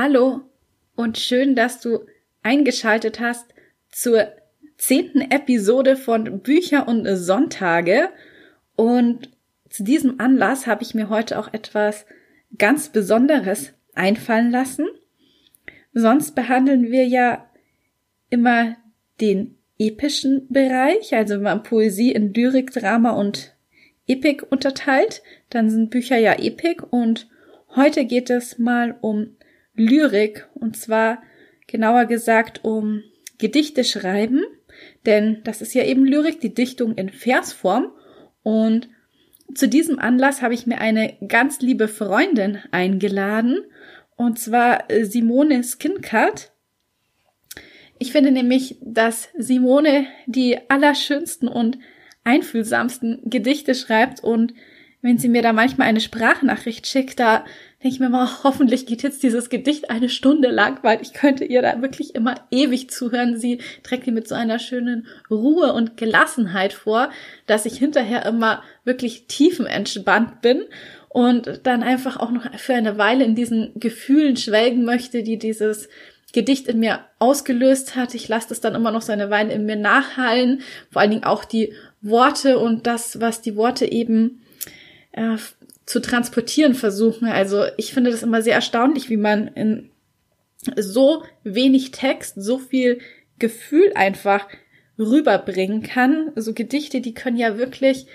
Hallo und schön, dass du eingeschaltet hast zur zehnten Episode von Bücher und Sonntage. Und zu diesem Anlass habe ich mir heute auch etwas ganz Besonderes einfallen lassen. Sonst behandeln wir ja immer den epischen Bereich, also wenn man Poesie in Lyrik, Drama und Epik unterteilt, dann sind Bücher ja Epik und heute geht es mal um Lyrik und zwar genauer gesagt um Gedichte schreiben, denn das ist ja eben Lyrik, die Dichtung in Versform und zu diesem Anlass habe ich mir eine ganz liebe Freundin eingeladen und zwar Simone Skincard. Ich finde nämlich, dass Simone die allerschönsten und einfühlsamsten Gedichte schreibt und wenn sie mir da manchmal eine Sprachnachricht schickt, da denke ich mir mal, hoffentlich geht jetzt dieses Gedicht eine Stunde lang, weil ich könnte ihr da wirklich immer ewig zuhören. Sie trägt die mit so einer schönen Ruhe und Gelassenheit vor, dass ich hinterher immer wirklich tiefenentspannt bin und dann einfach auch noch für eine Weile in diesen Gefühlen schwelgen möchte, die dieses Gedicht in mir ausgelöst hat. Ich lasse das dann immer noch so eine Weile in mir nachhallen, vor allen Dingen auch die Worte und das, was die Worte eben äh, zu transportieren versuchen. Also ich finde das immer sehr erstaunlich, wie man in so wenig Text so viel Gefühl einfach rüberbringen kann. So Gedichte, die können ja wirklich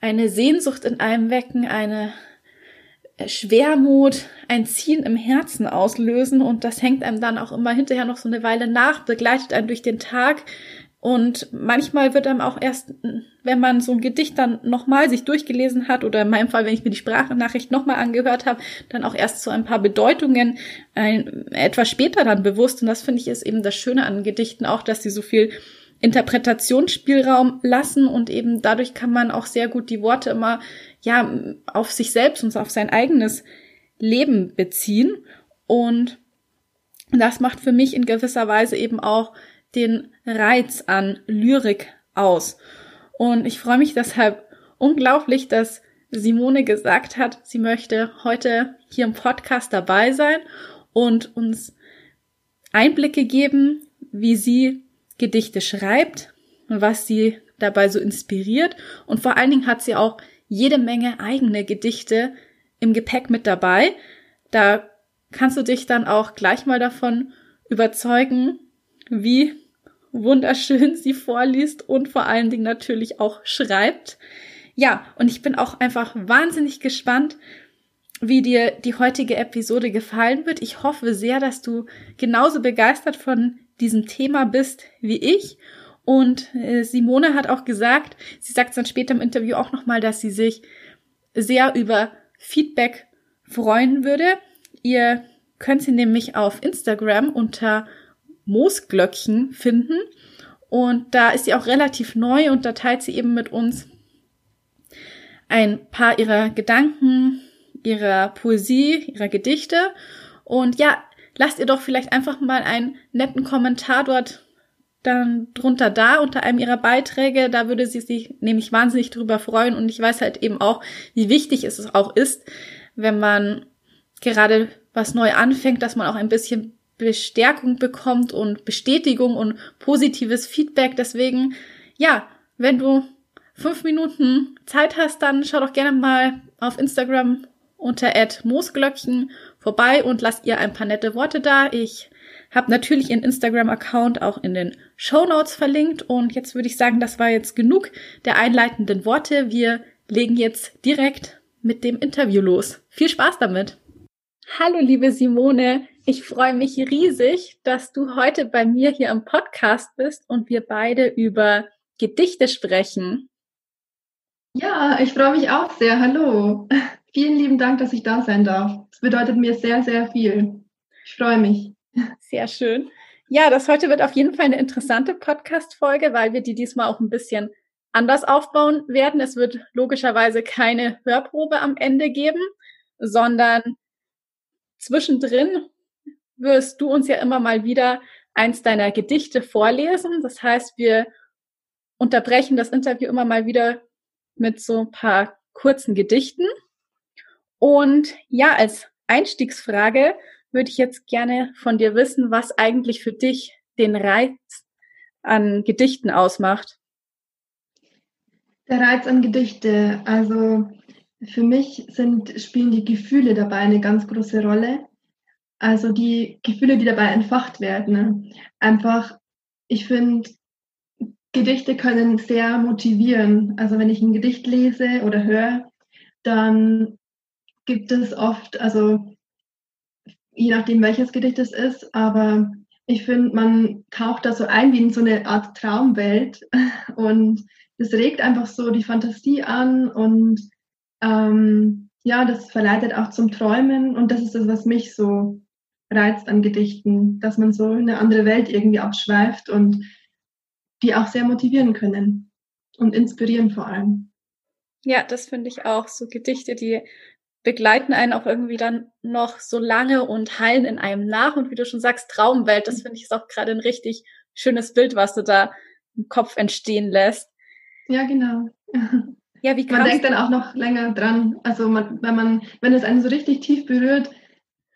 eine Sehnsucht in einem wecken, eine Schwermut, ein Ziehen im Herzen auslösen und das hängt einem dann auch immer hinterher noch so eine Weile nach, begleitet einen durch den Tag, und manchmal wird einem auch erst, wenn man so ein Gedicht dann nochmal sich durchgelesen hat, oder in meinem Fall, wenn ich mir die Sprachnachricht nochmal angehört habe, dann auch erst so ein paar Bedeutungen ein, etwas später dann bewusst. Und das finde ich ist eben das Schöne an Gedichten auch, dass sie so viel Interpretationsspielraum lassen und eben dadurch kann man auch sehr gut die Worte immer ja auf sich selbst und auf sein eigenes Leben beziehen und das macht für mich in gewisser Weise eben auch den Reiz an Lyrik aus. Und ich freue mich deshalb unglaublich, dass Simone gesagt hat, sie möchte heute hier im Podcast dabei sein und uns Einblicke geben, wie sie Gedichte schreibt was sie dabei so inspiriert. Und vor allen Dingen hat sie auch jede Menge eigene Gedichte im Gepäck mit dabei. Da kannst du dich dann auch gleich mal davon überzeugen, wie wunderschön sie vorliest und vor allen Dingen natürlich auch schreibt. Ja, und ich bin auch einfach wahnsinnig gespannt, wie dir die heutige Episode gefallen wird. Ich hoffe sehr, dass du genauso begeistert von diesem Thema bist wie ich. Und äh, Simone hat auch gesagt, sie sagt es dann später im Interview auch nochmal, dass sie sich sehr über Feedback freuen würde. Ihr könnt sie nämlich auf Instagram unter Moosglöckchen finden. Und da ist sie auch relativ neu und da teilt sie eben mit uns ein paar ihrer Gedanken, ihrer Poesie, ihrer Gedichte. Und ja, lasst ihr doch vielleicht einfach mal einen netten Kommentar dort dann drunter da unter einem ihrer Beiträge. Da würde sie sich nämlich wahnsinnig drüber freuen. Und ich weiß halt eben auch, wie wichtig es auch ist, wenn man gerade was neu anfängt, dass man auch ein bisschen Bestärkung bekommt und Bestätigung und positives Feedback. Deswegen, ja, wenn du fünf Minuten Zeit hast, dann schau doch gerne mal auf Instagram unter Moosglöckchen vorbei und lass ihr ein paar nette Worte da. Ich habe natürlich ihren Instagram-Account auch in den Show Notes verlinkt und jetzt würde ich sagen, das war jetzt genug der einleitenden Worte. Wir legen jetzt direkt mit dem Interview los. Viel Spaß damit! Hallo, liebe Simone. Ich freue mich riesig, dass du heute bei mir hier im Podcast bist und wir beide über Gedichte sprechen. Ja, ich freue mich auch sehr. Hallo. Vielen lieben Dank, dass ich da sein darf. Es bedeutet mir sehr, sehr viel. Ich freue mich. Sehr schön. Ja, das heute wird auf jeden Fall eine interessante Podcast-Folge, weil wir die diesmal auch ein bisschen anders aufbauen werden. Es wird logischerweise keine Hörprobe am Ende geben, sondern zwischendrin wirst du uns ja immer mal wieder eins deiner Gedichte vorlesen. Das heißt, wir unterbrechen das Interview immer mal wieder mit so ein paar kurzen Gedichten. Und ja, als Einstiegsfrage würde ich jetzt gerne von dir wissen, was eigentlich für dich den Reiz an Gedichten ausmacht. Der Reiz an Gedichte, also für mich sind, spielen die Gefühle dabei eine ganz große Rolle. Also die Gefühle, die dabei entfacht werden. Ne? Einfach, ich finde, Gedichte können sehr motivieren. Also wenn ich ein Gedicht lese oder höre, dann gibt es oft, also je nachdem welches Gedicht es ist, aber ich finde, man taucht da so ein wie in so eine Art Traumwelt und das regt einfach so die Fantasie an und ähm, ja, das verleitet auch zum Träumen und das ist das, was mich so reizt an Gedichten, dass man so in eine andere Welt irgendwie abschweift und die auch sehr motivieren können und inspirieren vor allem. Ja, das finde ich auch. So Gedichte, die begleiten einen auch irgendwie dann noch so lange und heilen in einem nach. Und wie du schon sagst, Traumwelt, das finde ich ist auch gerade ein richtig schönes Bild, was du da im Kopf entstehen lässt. Ja, genau. Ja, wie man denkt dann auch noch länger dran. Also man, wenn man, wenn es einen so richtig tief berührt,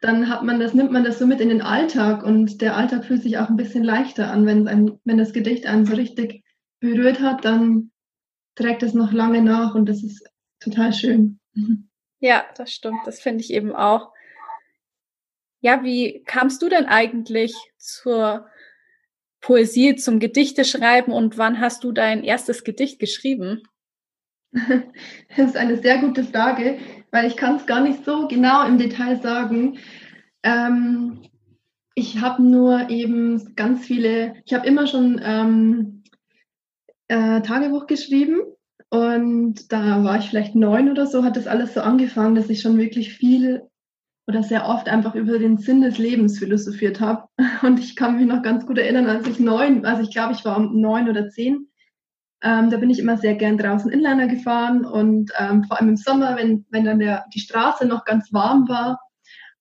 dann hat man das, nimmt man das so mit in den Alltag und der Alltag fühlt sich auch ein bisschen leichter an, wenn, ein, wenn das Gedicht einen so richtig berührt hat, dann trägt es noch lange nach und das ist total schön. Ja, das stimmt. Das finde ich eben auch. Ja, wie kamst du denn eigentlich zur Poesie, zum Gedichteschreiben und wann hast du dein erstes Gedicht geschrieben? Das ist eine sehr gute Frage, weil ich kann es gar nicht so genau im Detail sagen. Ähm, ich habe nur eben ganz viele, ich habe immer schon ähm, äh, Tagebuch geschrieben und da war ich vielleicht neun oder so, hat das alles so angefangen, dass ich schon wirklich viel oder sehr oft einfach über den Sinn des Lebens philosophiert habe. Und ich kann mich noch ganz gut erinnern, als ich neun, also ich glaube, ich war neun oder zehn, ähm, da bin ich immer sehr gern draußen Inliner gefahren und ähm, vor allem im Sommer, wenn, wenn dann der, die Straße noch ganz warm war.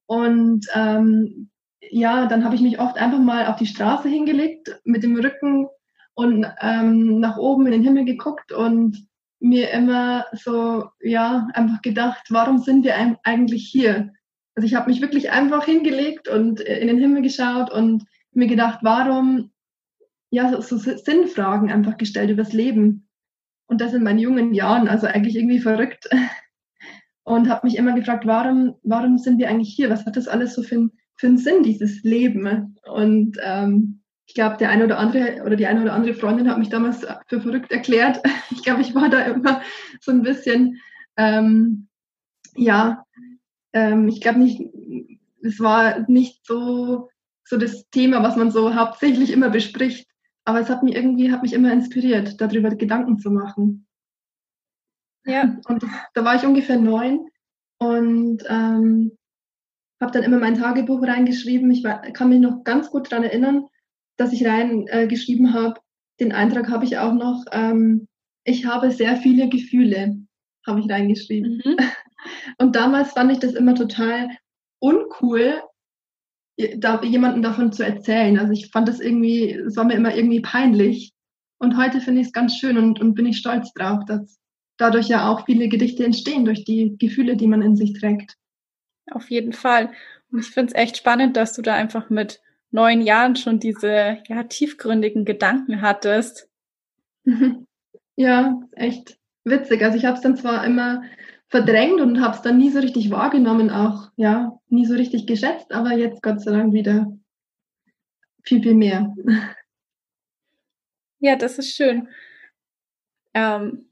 Und ähm, ja, dann habe ich mich oft einfach mal auf die Straße hingelegt mit dem Rücken und ähm, nach oben in den Himmel geguckt und mir immer so, ja, einfach gedacht, warum sind wir eigentlich hier? Also ich habe mich wirklich einfach hingelegt und in den Himmel geschaut und mir gedacht, warum ja, so, so Sinnfragen einfach gestellt übers Leben. Und das in meinen jungen Jahren, also eigentlich irgendwie verrückt. Und habe mich immer gefragt, warum, warum sind wir eigentlich hier? Was hat das alles so für, für einen Sinn, dieses Leben? Und ähm, ich glaube, der eine oder andere oder die eine oder andere Freundin hat mich damals für verrückt erklärt. Ich glaube, ich war da immer so ein bisschen, ähm, ja, ähm, ich glaube nicht, es war nicht so, so das Thema, was man so hauptsächlich immer bespricht. Aber es hat mich irgendwie, hat mich immer inspiriert, darüber Gedanken zu machen. Ja. Und da war ich ungefähr neun und ähm, habe dann immer mein Tagebuch reingeschrieben. Ich war, kann mich noch ganz gut daran erinnern, dass ich reingeschrieben äh, habe. Den Eintrag habe ich auch noch. Ähm, ich habe sehr viele Gefühle, habe ich reingeschrieben. Mhm. Und damals fand ich das immer total uncool, da, jemanden davon zu erzählen. Also ich fand das irgendwie, es war mir immer irgendwie peinlich. Und heute finde ich es ganz schön und, und bin ich stolz drauf, dass dadurch ja auch viele Gedichte entstehen, durch die Gefühle, die man in sich trägt. Auf jeden Fall. Und ich finde es echt spannend, dass du da einfach mit neun Jahren schon diese ja, tiefgründigen Gedanken hattest. Ja, echt witzig. Also ich habe es dann zwar immer verdrängt und habe es dann nie so richtig wahrgenommen, auch ja, nie so richtig geschätzt, aber jetzt Gott sei Dank wieder viel, viel mehr. Ja, das ist schön. Ähm,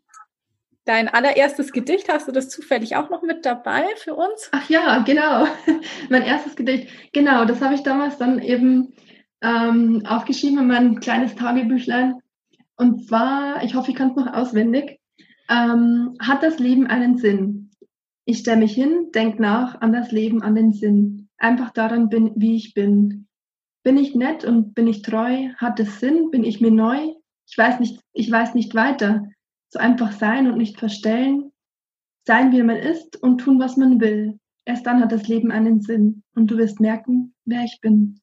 dein allererstes Gedicht, hast du das zufällig auch noch mit dabei für uns? Ach ja, genau. mein erstes Gedicht, genau, das habe ich damals dann eben ähm, aufgeschrieben in mein kleines Tagebüchlein. Und zwar, ich hoffe, ich kann es noch auswendig. Ähm, hat das Leben einen Sinn? Ich stelle mich hin, denk nach an das Leben, an den Sinn. Einfach daran bin, wie ich bin. Bin ich nett und bin ich treu? Hat es Sinn? Bin ich mir neu? Ich weiß nicht, ich weiß nicht weiter. So einfach sein und nicht verstellen. Sein, wie man ist und tun, was man will. Erst dann hat das Leben einen Sinn und du wirst merken, wer ich bin.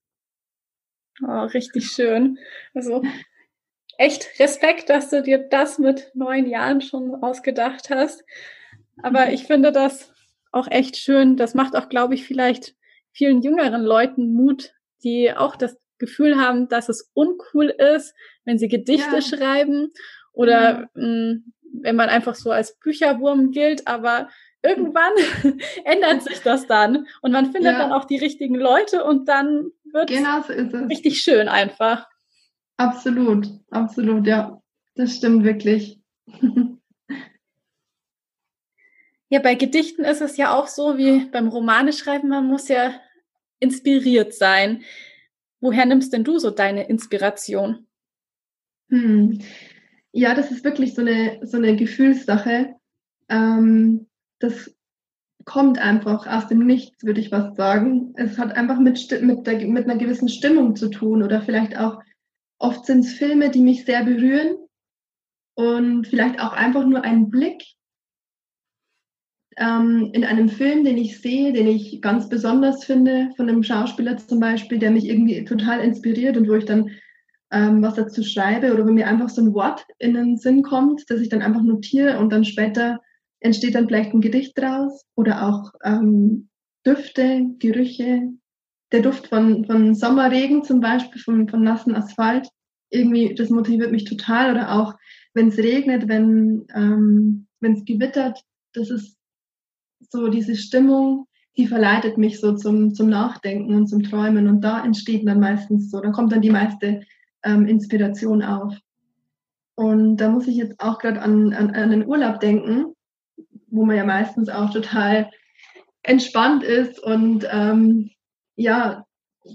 Oh, richtig schön. Also echt Respekt, dass du dir das mit neun Jahren schon ausgedacht hast. Aber ich finde das auch echt schön. Das macht auch, glaube ich, vielleicht vielen jüngeren Leuten Mut, die auch das Gefühl haben, dass es uncool ist, wenn sie Gedichte ja. schreiben oder ja. mh, wenn man einfach so als Bücherwurm gilt, aber irgendwann ändert sich das dann und man findet ja. dann auch die richtigen Leute und dann wird genau so es richtig schön einfach. Absolut, absolut, ja. Das stimmt wirklich. ja, bei Gedichten ist es ja auch so wie beim Romane schreiben, man muss ja inspiriert sein. Woher nimmst denn du so deine Inspiration? Hm. Ja, das ist wirklich so eine, so eine Gefühlssache. Ähm, das kommt einfach aus dem Nichts, würde ich was sagen. Es hat einfach mit, mit, der, mit einer gewissen Stimmung zu tun oder vielleicht auch, oft sind es Filme, die mich sehr berühren und vielleicht auch einfach nur ein Blick ähm, in einem Film, den ich sehe, den ich ganz besonders finde, von einem Schauspieler zum Beispiel, der mich irgendwie total inspiriert und wo ich dann ähm, was dazu schreibe oder wenn mir einfach so ein Wort in den Sinn kommt, das ich dann einfach notiere und dann später entsteht dann vielleicht ein Gedicht draus oder auch ähm, Düfte, Gerüche. Der Duft von, von Sommerregen zum Beispiel, von, von nassen Asphalt, irgendwie, das motiviert mich total. Oder auch, wenn es regnet, wenn ähm, es gewittert, das ist so diese Stimmung, die verleitet mich so zum, zum Nachdenken und zum Träumen. Und da entsteht dann meistens so, da kommt dann die meiste ähm, Inspiration auf. Und da muss ich jetzt auch gerade an, an, an den Urlaub denken wo man ja meistens auch total entspannt ist und ähm, ja,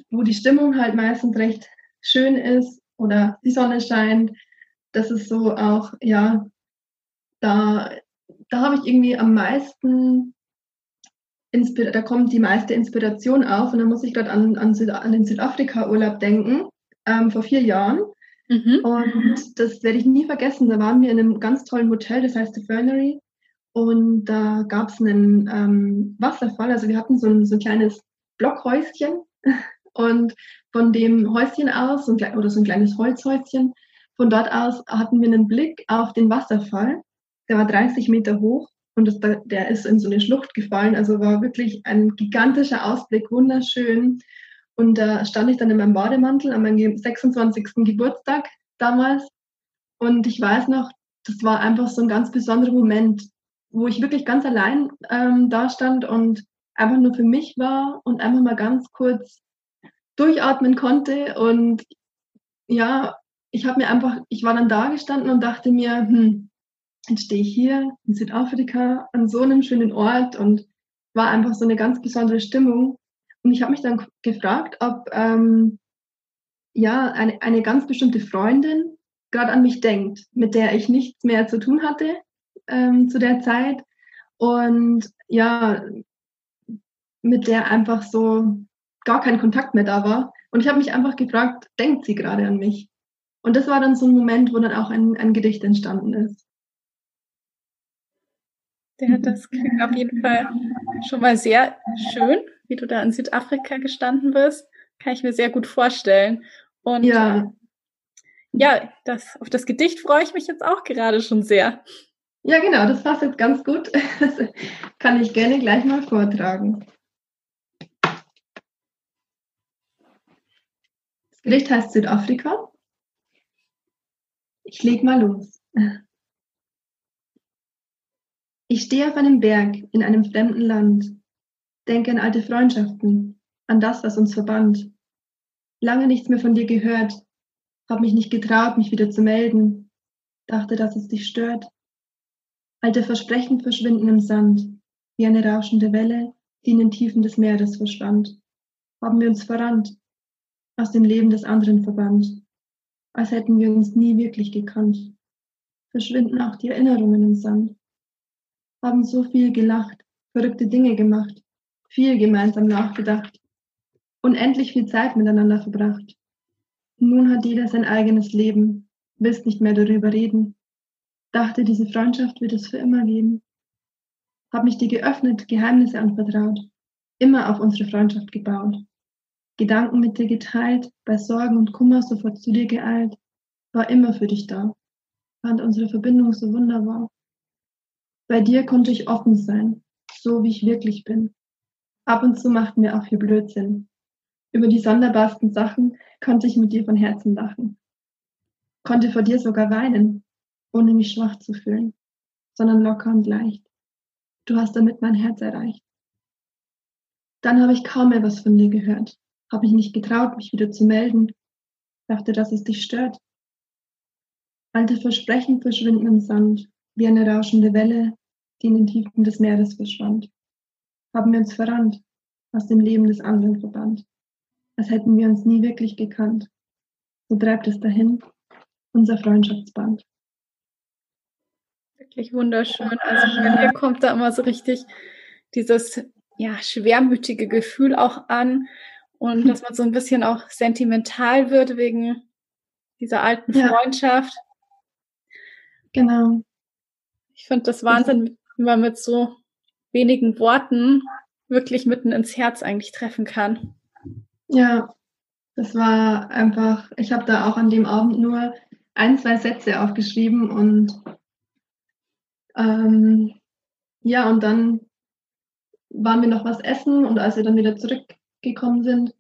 wo die Stimmung halt meistens recht schön ist oder die Sonne scheint. Das ist so auch, ja, da, da habe ich irgendwie am meisten, Inspir da kommt die meiste Inspiration auf und da muss ich gerade an, an, Süd an den Südafrika-Urlaub denken, ähm, vor vier Jahren. Mhm. Und das werde ich nie vergessen. Da waren wir in einem ganz tollen Hotel, das heißt The Fernery. Und da gab es einen ähm, Wasserfall. Also wir hatten so ein, so ein kleines Blockhäuschen und von dem Häuschen aus, oder so ein kleines Holzhäuschen, von dort aus hatten wir einen Blick auf den Wasserfall. Der war 30 Meter hoch und das, der ist in so eine Schlucht gefallen. Also war wirklich ein gigantischer Ausblick, wunderschön. Und da stand ich dann in meinem Bademantel an meinem 26. Geburtstag damals. Und ich weiß noch, das war einfach so ein ganz besonderer Moment wo ich wirklich ganz allein ähm, da stand und einfach nur für mich war und einfach mal ganz kurz durchatmen konnte. Und ja, ich habe mir einfach, ich war dann da gestanden und dachte mir, hm, jetzt stehe ich hier in Südafrika an so einem schönen Ort und war einfach so eine ganz besondere Stimmung. Und ich habe mich dann gefragt, ob ähm, ja eine, eine ganz bestimmte Freundin gerade an mich denkt, mit der ich nichts mehr zu tun hatte ähm, zu der Zeit und ja, mit der einfach so gar kein Kontakt mehr da war. Und ich habe mich einfach gefragt, denkt sie gerade an mich? Und das war dann so ein Moment, wo dann auch ein, ein Gedicht entstanden ist. Ja, das klingt auf jeden Fall schon mal sehr schön, wie du da in Südafrika gestanden bist. Kann ich mir sehr gut vorstellen. Und ja, ja das, auf das Gedicht freue ich mich jetzt auch gerade schon sehr. Ja, genau, das passt jetzt ganz gut. Das kann ich gerne gleich mal vortragen. Das Gedicht heißt Südafrika. Ich leg mal los. Ich stehe auf einem Berg in einem fremden Land, denke an alte Freundschaften, an das, was uns verband. Lange nichts mehr von dir gehört, habe mich nicht getraut, mich wieder zu melden, dachte, dass es dich stört. Alte Versprechen verschwinden im Sand, wie eine rauschende Welle, die in den Tiefen des Meeres verschwand. Haben wir uns verrannt, aus dem Leben des anderen verbannt, als hätten wir uns nie wirklich gekannt. Verschwinden auch die Erinnerungen im Sand. Haben so viel gelacht, verrückte Dinge gemacht, viel gemeinsam nachgedacht, unendlich viel Zeit miteinander verbracht. Nun hat jeder sein eigenes Leben, willst nicht mehr darüber reden. Dachte, diese Freundschaft wird es für immer geben. Hab mich dir geöffnet, Geheimnisse anvertraut, immer auf unsere Freundschaft gebaut. Gedanken mit dir geteilt, bei Sorgen und Kummer sofort zu dir geeilt, war immer für dich da. Fand unsere Verbindung so wunderbar. Bei dir konnte ich offen sein, so wie ich wirklich bin. Ab und zu machten wir auch viel Blödsinn. Über die sonderbarsten Sachen konnte ich mit dir von Herzen lachen. Konnte vor dir sogar weinen, ohne mich schwach zu fühlen, sondern locker und leicht. Du hast damit mein Herz erreicht. Dann habe ich kaum mehr was von dir gehört, habe mich nicht getraut, mich wieder zu melden, dachte, dass es dich stört. Alte Versprechen verschwinden im Sand, wie eine rauschende Welle, die in den Tiefen des Meeres verschwand. Haben wir uns verrannt, aus dem Leben des anderen verbannt, als hätten wir uns nie wirklich gekannt. So treibt es dahin, unser Freundschaftsband wirklich wunderschön. Also bei mir kommt da immer so richtig dieses ja, schwermütige Gefühl auch an und dass man so ein bisschen auch sentimental wird wegen dieser alten ja. Freundschaft. Genau. Ich finde das Wahnsinn, wie man mit so wenigen Worten wirklich mitten ins Herz eigentlich treffen kann. Ja, das war einfach, ich habe da auch an dem Abend nur ein, zwei Sätze aufgeschrieben und ähm, ja, und dann waren wir noch was essen und als wir dann wieder zurückgekommen sind,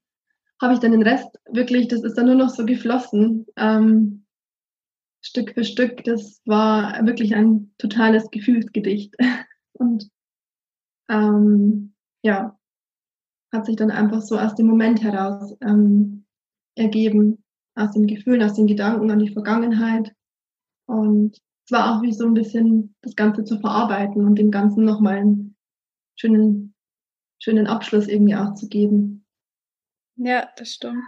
habe ich dann den Rest wirklich, das ist dann nur noch so geflossen, ähm, Stück für Stück. Das war wirklich ein totales Gefühlsgedicht. Und ähm, ja, hat sich dann einfach so aus dem Moment heraus ähm, ergeben, aus den Gefühlen, aus den Gedanken an die Vergangenheit. Und es war auch wie so ein bisschen das Ganze zu verarbeiten und dem Ganzen nochmal einen schönen, schönen Abschluss irgendwie auch zu geben. Ja, das stimmt.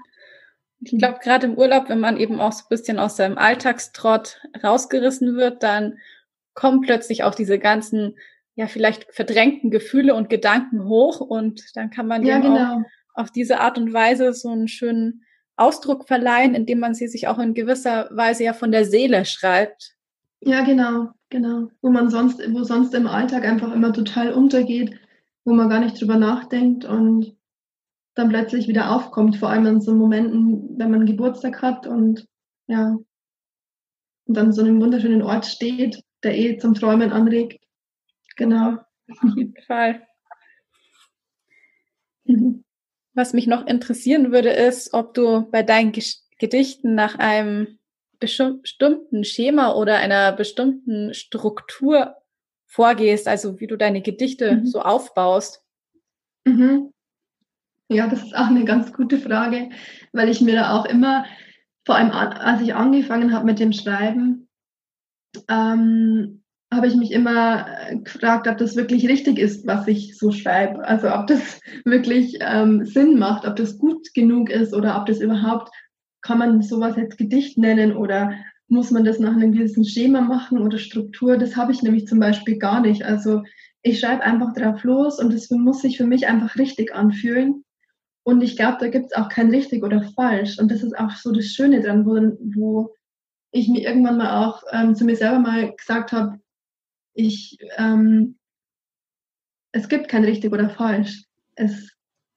Ich glaube, gerade im Urlaub, wenn man eben auch so ein bisschen aus seinem Alltagstrott rausgerissen wird, dann kommen plötzlich auch diese ganzen, ja, vielleicht verdrängten Gefühle und Gedanken hoch und dann kann man ja, genau. auch auf diese Art und Weise so einen schönen Ausdruck verleihen, indem man sie sich auch in gewisser Weise ja von der Seele schreibt. Ja, genau, genau. Wo man sonst, wo sonst im Alltag einfach immer total untergeht, wo man gar nicht drüber nachdenkt und dann plötzlich wieder aufkommt, vor allem in so Momenten, wenn man Geburtstag hat und ja, und dann so einem wunderschönen Ort steht, der eh zum Träumen anregt. Genau. Auf jeden Fall. Was mich noch interessieren würde, ist, ob du bei deinen Gedichten nach einem bestimmten Schema oder einer bestimmten Struktur vorgehst, also wie du deine Gedichte mhm. so aufbaust? Mhm. Ja, das ist auch eine ganz gute Frage, weil ich mir da auch immer, vor allem als ich angefangen habe mit dem Schreiben, ähm, habe ich mich immer gefragt, ob das wirklich richtig ist, was ich so schreibe. Also ob das wirklich ähm, Sinn macht, ob das gut genug ist oder ob das überhaupt kann man sowas jetzt Gedicht nennen oder muss man das nach einem gewissen Schema machen oder Struktur? Das habe ich nämlich zum Beispiel gar nicht. Also ich schreibe einfach drauf los und es muss sich für mich einfach richtig anfühlen. Und ich glaube, da gibt es auch kein richtig oder falsch. Und das ist auch so das Schöne dran, wo, wo ich mir irgendwann mal auch ähm, zu mir selber mal gesagt habe, ich, ähm, es gibt kein richtig oder falsch. Es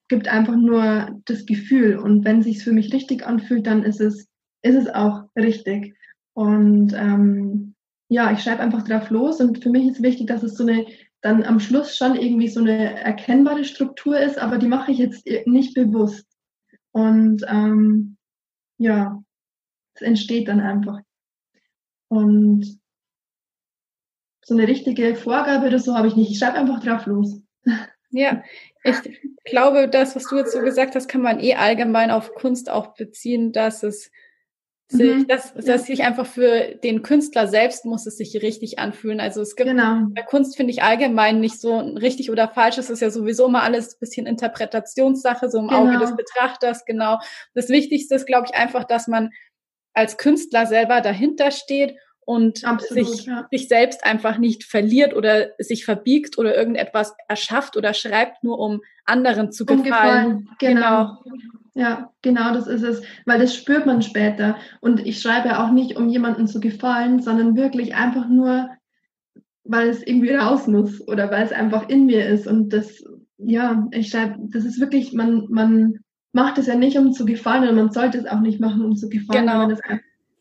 gibt einfach nur das Gefühl. Und wenn es für mich richtig anfühlt, dann ist es, ist es auch richtig. Und ähm, ja, ich schreibe einfach drauf los. Und für mich ist wichtig, dass es so eine dann am Schluss schon irgendwie so eine erkennbare Struktur ist, aber die mache ich jetzt nicht bewusst. Und ähm, ja, es entsteht dann einfach. Und so eine richtige Vorgabe oder so habe ich nicht. Ich schreibe einfach drauf los. Ja, ich glaube, das, was du jetzt so gesagt hast, kann man eh allgemein auf Kunst auch beziehen, dass es sich, mhm. dass, dass sich einfach für den Künstler selbst muss es sich richtig anfühlen. Also es gibt genau. bei Kunst finde ich allgemein nicht so richtig oder falsch. Es ist ja sowieso immer alles ein bisschen Interpretationssache, so im genau. Auge des Betrachters, genau. Das Wichtigste ist, glaube ich, einfach, dass man als Künstler selber dahinter steht und Absolut, sich, ja. sich selbst einfach nicht verliert oder sich verbiegt oder irgendetwas erschafft oder schreibt, nur um anderen zu gefallen. gefallen. Genau. genau. Ja, genau, das ist es, weil das spürt man später. Und ich schreibe auch nicht, um jemandem zu gefallen, sondern wirklich einfach nur, weil es irgendwie raus muss oder weil es einfach in mir ist. Und das, ja, ich schreibe, das ist wirklich, man, man macht es ja nicht, um zu gefallen, und man sollte es auch nicht machen, um zu gefallen, genau. das,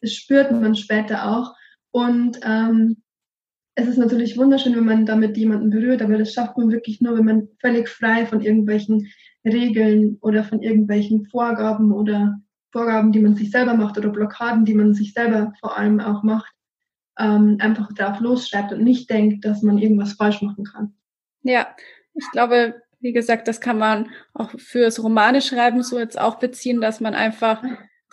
das spürt man später auch. Und ähm, es ist natürlich wunderschön, wenn man damit jemanden berührt, aber das schafft man wirklich nur, wenn man völlig frei von irgendwelchen Regeln oder von irgendwelchen Vorgaben oder Vorgaben, die man sich selber macht oder Blockaden, die man sich selber vor allem auch macht, ähm, einfach drauf losschreibt und nicht denkt, dass man irgendwas falsch machen kann. Ja, ich glaube, wie gesagt, das kann man auch fürs Romane schreiben so jetzt auch beziehen, dass man einfach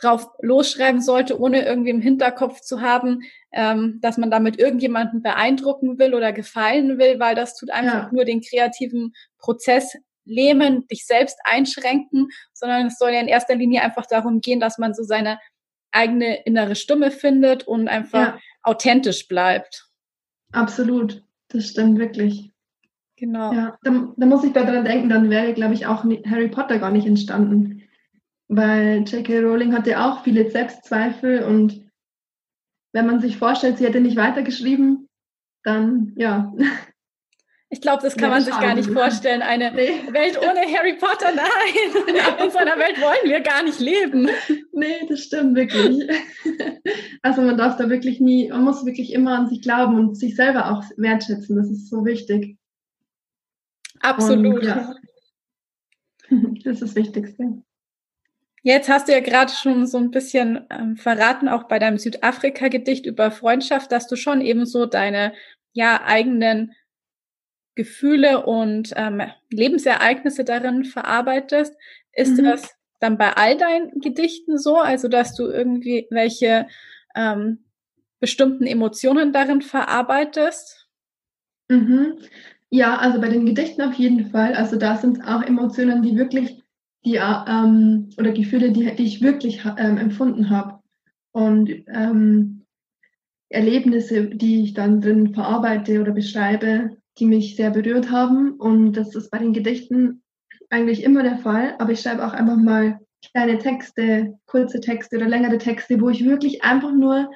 drauf losschreiben sollte, ohne irgendwie im Hinterkopf zu haben, ähm, dass man damit irgendjemanden beeindrucken will oder gefallen will, weil das tut einfach ja. nur den kreativen Prozess lähmen, dich selbst einschränken, sondern es soll ja in erster Linie einfach darum gehen, dass man so seine eigene innere Stimme findet und einfach ja. authentisch bleibt. Absolut, das stimmt wirklich. Genau. Ja, da, da muss ich daran denken, dann wäre, glaube ich, auch Harry Potter gar nicht entstanden weil J.K. Rowling hatte auch viele Selbstzweifel und wenn man sich vorstellt, sie hätte nicht weitergeschrieben, dann ja. Ich glaube, das kann man sich gar nicht vorstellen. Eine nee. Welt ohne Harry Potter, nein. In so einer Welt wollen wir gar nicht leben. Nee, das stimmt wirklich. Also man darf da wirklich nie, man muss wirklich immer an sich glauben und sich selber auch wertschätzen. Das ist so wichtig. Absolut. Und, ja. Das ist das Wichtigste. Jetzt hast du ja gerade schon so ein bisschen ähm, verraten, auch bei deinem Südafrika-Gedicht über Freundschaft, dass du schon eben so deine ja eigenen Gefühle und ähm, Lebensereignisse darin verarbeitest. Ist mhm. das dann bei all deinen Gedichten so, also dass du irgendwie welche ähm, bestimmten Emotionen darin verarbeitest? Mhm. Ja, also bei den Gedichten auf jeden Fall. Also da sind auch Emotionen, die wirklich die ähm, oder Gefühle, die, die ich wirklich ähm, empfunden habe. Und ähm, Erlebnisse, die ich dann drin verarbeite oder beschreibe, die mich sehr berührt haben. Und das ist bei den Gedichten eigentlich immer der Fall. Aber ich schreibe auch einfach mal kleine Texte, kurze Texte oder längere Texte, wo ich wirklich einfach nur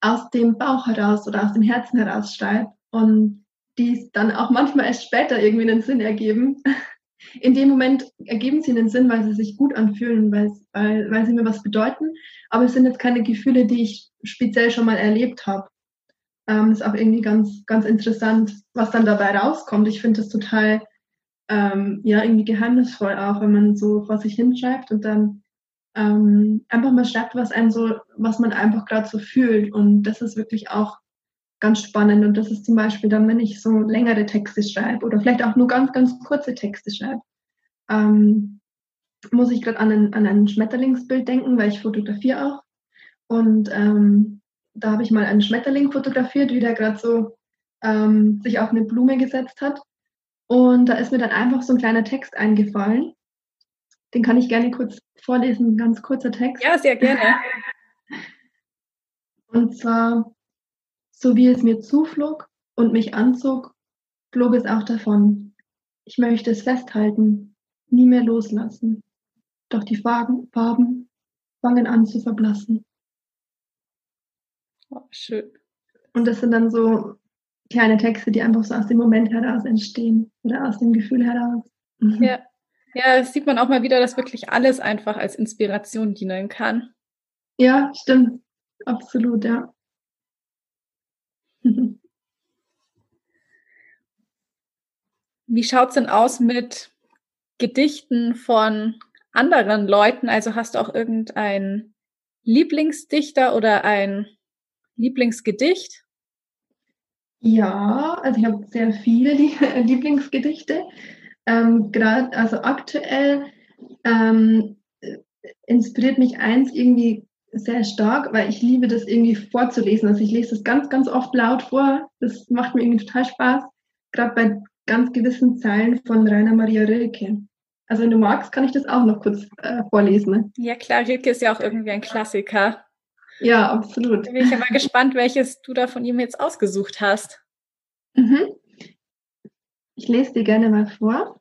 aus dem Bauch heraus oder aus dem Herzen heraus schreibe und die dann auch manchmal erst später irgendwie einen Sinn ergeben in dem Moment ergeben sie einen Sinn, weil sie sich gut anfühlen, weil, weil, weil sie mir was bedeuten. Aber es sind jetzt keine Gefühle, die ich speziell schon mal erlebt habe. Ähm, ist auch irgendwie ganz, ganz interessant, was dann dabei rauskommt. Ich finde das total, ähm, ja, irgendwie geheimnisvoll auch, wenn man so vor sich hinschreibt und dann ähm, einfach mal schreibt, was einem so, was man einfach gerade so fühlt. Und das ist wirklich auch ganz spannend. Und das ist zum Beispiel dann, wenn ich so längere Texte schreibe oder vielleicht auch nur ganz, ganz kurze Texte schreibe, ähm, muss ich gerade an, an ein Schmetterlingsbild denken, weil ich fotografiere auch. Und ähm, da habe ich mal einen Schmetterling fotografiert, wie der gerade so ähm, sich auf eine Blume gesetzt hat. Und da ist mir dann einfach so ein kleiner Text eingefallen. Den kann ich gerne kurz vorlesen, ein ganz kurzer Text. Ja, sehr gerne. Und zwar so wie es mir zuflog und mich anzog, flog es auch davon. Ich möchte es festhalten, nie mehr loslassen. Doch die Farben, Farben fangen an zu verblassen. Oh, schön. Und das sind dann so kleine Texte, die einfach so aus dem Moment heraus entstehen oder aus dem Gefühl heraus. Mhm. Ja. Ja, das sieht man auch mal wieder, dass wirklich alles einfach als Inspiration dienen kann. Ja, stimmt. Absolut, ja. Wie schaut's denn aus mit Gedichten von anderen Leuten? Also hast du auch irgendeinen Lieblingsdichter oder ein Lieblingsgedicht? Ja, also ich habe sehr viele Lieblingsgedichte. Ähm, Gerade, also aktuell ähm, inspiriert mich eins irgendwie sehr stark, weil ich liebe das irgendwie vorzulesen. Also ich lese das ganz, ganz oft laut vor. Das macht mir irgendwie total Spaß. Gerade bei ganz gewissen Zeilen von Rainer Maria Rilke. Also wenn du magst, kann ich das auch noch kurz äh, vorlesen. Ne? Ja klar, Rilke ist ja auch irgendwie ein Klassiker. Ja, absolut. Da bin ich aber gespannt, welches du da von ihm jetzt ausgesucht hast. Mhm. Ich lese dir gerne mal vor.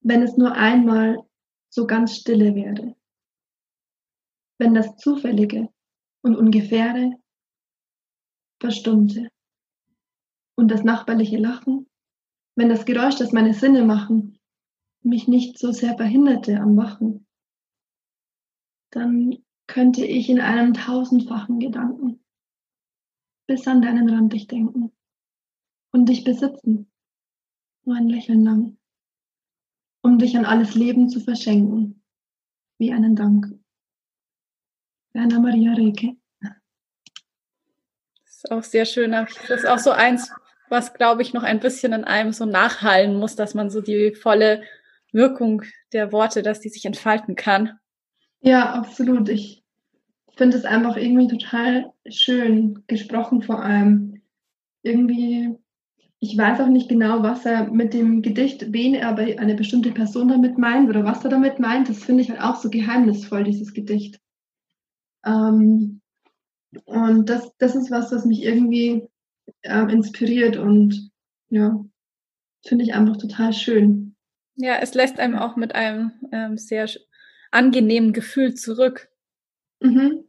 Wenn es nur einmal so ganz stille werde. Wenn das Zufällige und Ungefähre verstummte. Und das nachbarliche Lachen, wenn das Geräusch, das meine Sinne machen, mich nicht so sehr verhinderte am Wachen, dann könnte ich in einem tausendfachen Gedanken bis an deinen Rand dich denken und dich besitzen, nur ein Lächeln lang, um dich an alles Leben zu verschenken, wie einen Dank. Werner Maria Reke. Das ist auch sehr schön. Das ist auch so eins, was, glaube ich, noch ein bisschen in einem so nachhallen muss, dass man so die volle Wirkung der Worte, dass die sich entfalten kann. Ja, absolut. Ich finde es einfach irgendwie total schön, gesprochen vor allem. Irgendwie, ich weiß auch nicht genau, was er mit dem Gedicht, wen er bei einer bestimmten Person damit meint oder was er damit meint. Das finde ich halt auch so geheimnisvoll, dieses Gedicht. Ähm, und das, das ist was, was mich irgendwie äh, inspiriert und ja, finde ich einfach total schön. Ja, es lässt einem auch mit einem ähm, sehr angenehmen Gefühl zurück. Mhm.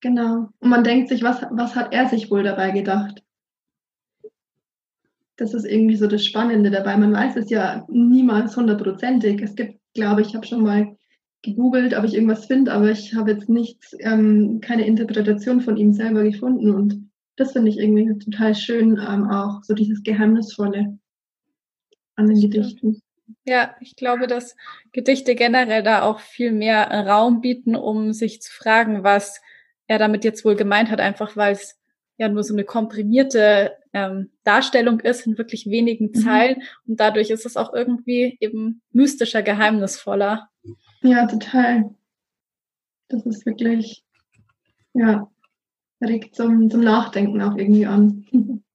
Genau. Und man denkt sich, was, was hat er sich wohl dabei gedacht? Das ist irgendwie so das Spannende dabei. Man weiß es ja niemals hundertprozentig. Es gibt, glaube ich, ich habe schon mal gegoogelt, ob ich irgendwas finde, aber ich habe jetzt nichts, ähm, keine Interpretation von ihm selber gefunden. Und das finde ich irgendwie total schön, ähm, auch so dieses Geheimnisvolle an den Gedichten. Ja, ich glaube, dass Gedichte generell da auch viel mehr Raum bieten, um sich zu fragen, was er damit jetzt wohl gemeint hat, einfach weil es ja nur so eine komprimierte ähm, Darstellung ist in wirklich wenigen mhm. Zeilen mhm. und dadurch ist es auch irgendwie eben mystischer, geheimnisvoller. Ja, total. Das ist wirklich, ja, regt zum, zum Nachdenken auch irgendwie an.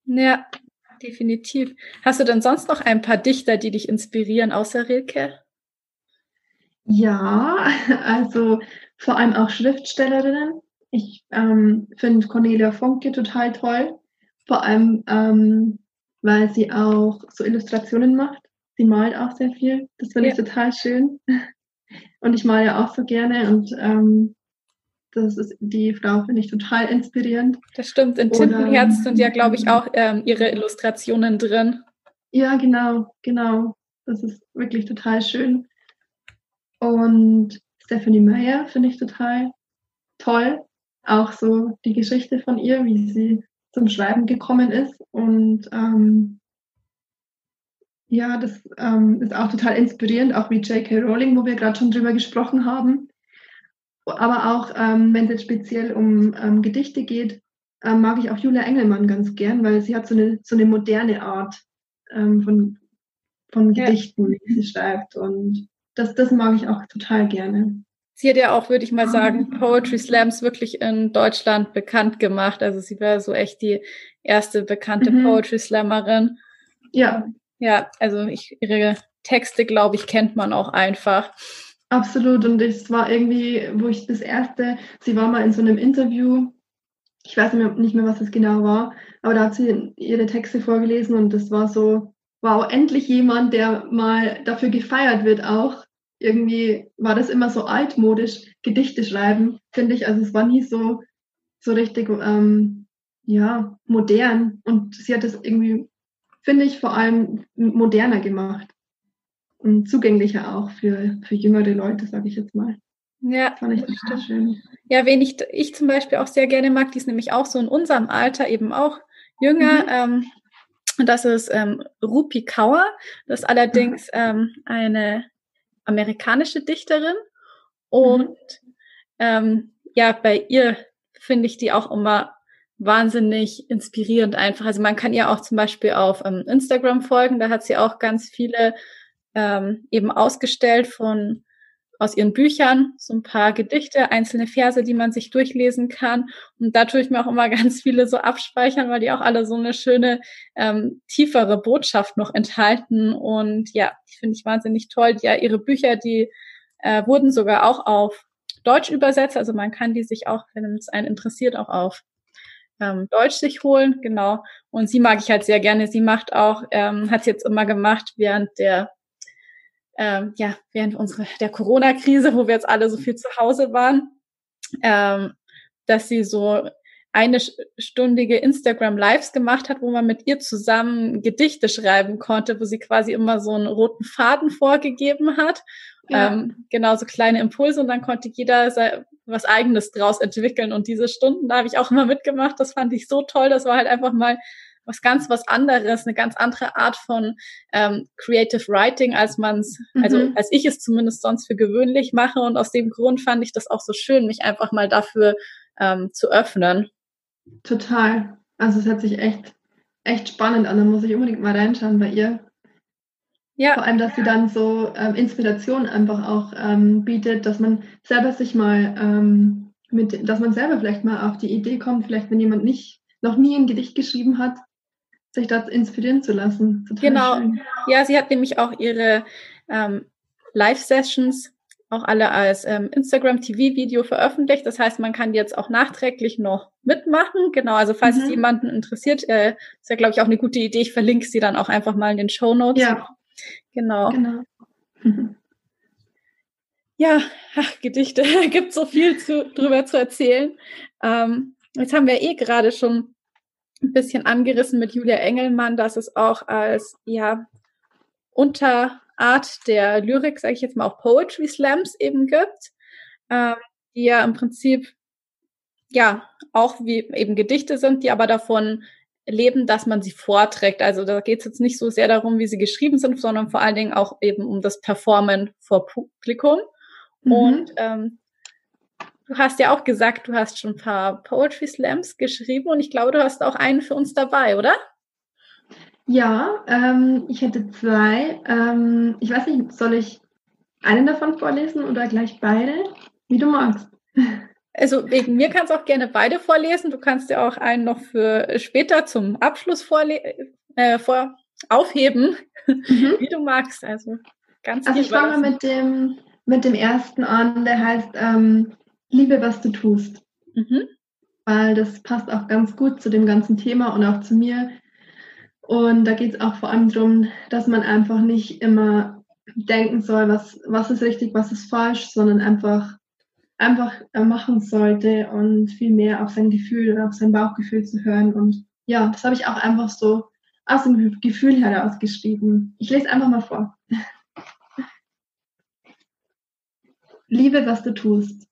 Ja, definitiv. Hast du denn sonst noch ein paar Dichter, die dich inspirieren, außer Rilke? Ja, also vor allem auch Schriftstellerinnen. Ich ähm, finde Cornelia Funke total toll, vor allem ähm, weil sie auch so Illustrationen macht. Sie malt auch sehr viel. Das finde ja. ich total schön. Und ich male ja auch so gerne und ähm, das ist die Frau, finde ich total inspirierend. Das stimmt. In Tintenherz sind ja, glaube ich, auch ähm, ihre Illustrationen drin. Ja, genau, genau. Das ist wirklich total schön. Und Stephanie Meyer finde ich total toll. Auch so die Geschichte von ihr, wie sie zum Schreiben gekommen ist. Und ähm, ja, das ähm, ist auch total inspirierend, auch wie J.K. Rowling, wo wir gerade schon drüber gesprochen haben. Aber auch, ähm, wenn es jetzt speziell um ähm, Gedichte geht, ähm, mag ich auch Julia Engelmann ganz gern, weil sie hat so eine, so eine moderne Art ähm, von, von Gedichten, ja. die sie schreibt. Und das, das mag ich auch total gerne. Sie hat ja auch, würde ich mal sagen, Poetry Slams wirklich in Deutschland bekannt gemacht. Also sie war so echt die erste bekannte mhm. Poetry Slammerin. Ja. Ja, also ich, ihre Texte, glaube ich, kennt man auch einfach. Absolut. Und es war irgendwie, wo ich das erste, sie war mal in so einem Interview, ich weiß nicht mehr, was es genau war, aber da hat sie ihre Texte vorgelesen und das war so, wow, endlich jemand, der mal dafür gefeiert wird auch. Irgendwie war das immer so altmodisch, Gedichte schreiben, finde ich. Also es war nie so, so richtig, ähm, ja, modern. Und sie hat das irgendwie, finde ich, vor allem moderner gemacht und zugänglicher auch für, für jüngere Leute, sage ich jetzt mal. Ja, fand ich total schön. Ja, wen ich, ich zum Beispiel auch sehr gerne mag, die ist nämlich auch so in unserem Alter eben auch jünger. Mhm. Ähm, und das ist ähm, Rupi Kaur. Das ist allerdings mhm. ähm, eine amerikanische Dichterin. Und mhm. ähm, ja, bei ihr finde ich die auch immer wahnsinnig inspirierend einfach. Also man kann ihr auch zum Beispiel auf ähm, Instagram folgen. Da hat sie auch ganz viele ähm, eben ausgestellt von aus ihren Büchern, so ein paar Gedichte, einzelne Verse, die man sich durchlesen kann. Und da tue ich mir auch immer ganz viele so abspeichern, weil die auch alle so eine schöne, ähm, tiefere Botschaft noch enthalten. Und ja, die finde ich wahnsinnig toll. Ja, ihre Bücher, die äh, wurden sogar auch auf Deutsch übersetzt. Also man kann die sich auch, wenn es einen interessiert, auch auf ähm, Deutsch sich holen. Genau. Und sie mag ich halt sehr gerne. Sie macht auch, ähm, hat jetzt immer gemacht während der ähm, ja, während unserer der Corona-Krise, wo wir jetzt alle so viel zu Hause waren, ähm, dass sie so eine stündige Instagram Lives gemacht hat, wo man mit ihr zusammen Gedichte schreiben konnte, wo sie quasi immer so einen roten Faden vorgegeben hat. Ja. Ähm, genau, so kleine Impulse und dann konnte jeder was eigenes draus entwickeln. Und diese Stunden, da habe ich auch immer mitgemacht. Das fand ich so toll. Das war halt einfach mal was ganz was anderes, eine ganz andere Art von ähm, Creative Writing, als man es, also mhm. also als ich es zumindest sonst für gewöhnlich mache. Und aus dem Grund fand ich das auch so schön, mich einfach mal dafür ähm, zu öffnen. Total. Also es hört sich echt, echt spannend an. Da muss ich unbedingt mal reinschauen bei ihr. Ja. Vor allem, dass sie dann so ähm, Inspiration einfach auch ähm, bietet, dass man selber sich mal ähm, mit, dass man selber vielleicht mal auf die Idee kommt, vielleicht wenn jemand nicht noch nie ein Gedicht geschrieben hat, sich das inspirieren zu lassen. Total genau. Schön. Ja, sie hat nämlich auch ihre ähm, Live-Sessions auch alle als ähm, Instagram-TV-Video veröffentlicht. Das heißt, man kann jetzt auch nachträglich noch mitmachen. Genau, also falls mhm. es jemanden interessiert, äh, ist ja, glaube ich, auch eine gute Idee. Ich verlinke sie dann auch einfach mal in den Show Notes. Ja. Genau. genau. Mhm. Ja, ach, Gedichte, gibt so viel zu, drüber zu erzählen. Ähm, jetzt haben wir eh gerade schon ein bisschen angerissen mit Julia Engelmann, dass es auch als ja Unterart der Lyrik, sage ich jetzt mal, auch Poetry Slams eben gibt, ähm, die ja im Prinzip ja auch wie eben Gedichte sind, die aber davon leben, dass man sie vorträgt. Also da geht es jetzt nicht so sehr darum, wie sie geschrieben sind, sondern vor allen Dingen auch eben um das Performen vor Publikum. Mhm. Und ähm, Du hast ja auch gesagt, du hast schon ein paar Poetry Slams geschrieben und ich glaube, du hast auch einen für uns dabei, oder? Ja, ähm, ich hätte zwei. Ähm, ich weiß nicht, soll ich einen davon vorlesen oder gleich beide? Wie du magst. Also wegen mir kannst du auch gerne beide vorlesen. Du kannst ja auch einen noch für später zum Abschluss vorle äh, vor aufheben, mhm. wie du magst. Also ganz Also ich fange mit dem mit dem ersten an, der heißt ähm, Liebe, was du tust. Mhm. Weil das passt auch ganz gut zu dem ganzen Thema und auch zu mir. Und da geht es auch vor allem darum, dass man einfach nicht immer denken soll, was, was ist richtig, was ist falsch, sondern einfach, einfach machen sollte und viel mehr auf sein Gefühl oder auf sein Bauchgefühl zu hören. Und ja, das habe ich auch einfach so aus dem Gefühl herausgeschrieben. Ich lese einfach mal vor. Liebe, was du tust.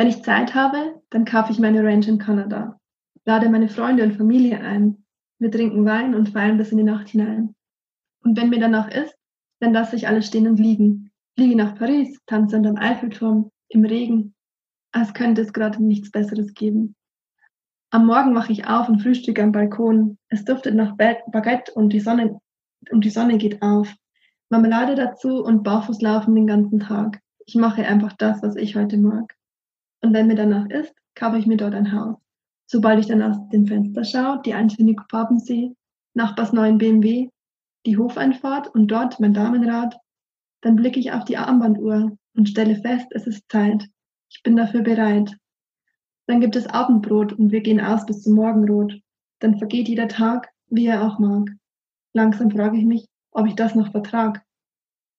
Wenn ich Zeit habe, dann kaufe ich meine Ranch in Kanada, lade meine Freunde und Familie ein. Wir trinken Wein und feiern bis in die Nacht hinein. Und wenn mir danach ist, dann lasse ich alles stehen und liegen. Fliege nach Paris, tanze unterm Eiffelturm, im Regen, als könnte es gerade nichts Besseres geben. Am Morgen wache ich auf und frühstücke am Balkon. Es duftet nach Baguette und die Sonne, und die Sonne geht auf. Marmelade dazu und Barfußlaufen den ganzen Tag. Ich mache einfach das, was ich heute mag. Und wenn mir danach ist, kaufe ich mir dort ein Haus. Sobald ich dann aus dem Fenster schaue, die eintönigen Farben sehe, Nachbars neuen BMW, die Hofeinfahrt und dort mein Damenrad, dann blicke ich auf die Armbanduhr und stelle fest, es ist Zeit. Ich bin dafür bereit. Dann gibt es Abendbrot und wir gehen aus bis zum Morgenrot. Dann vergeht jeder Tag, wie er auch mag. Langsam frage ich mich, ob ich das noch vertrag.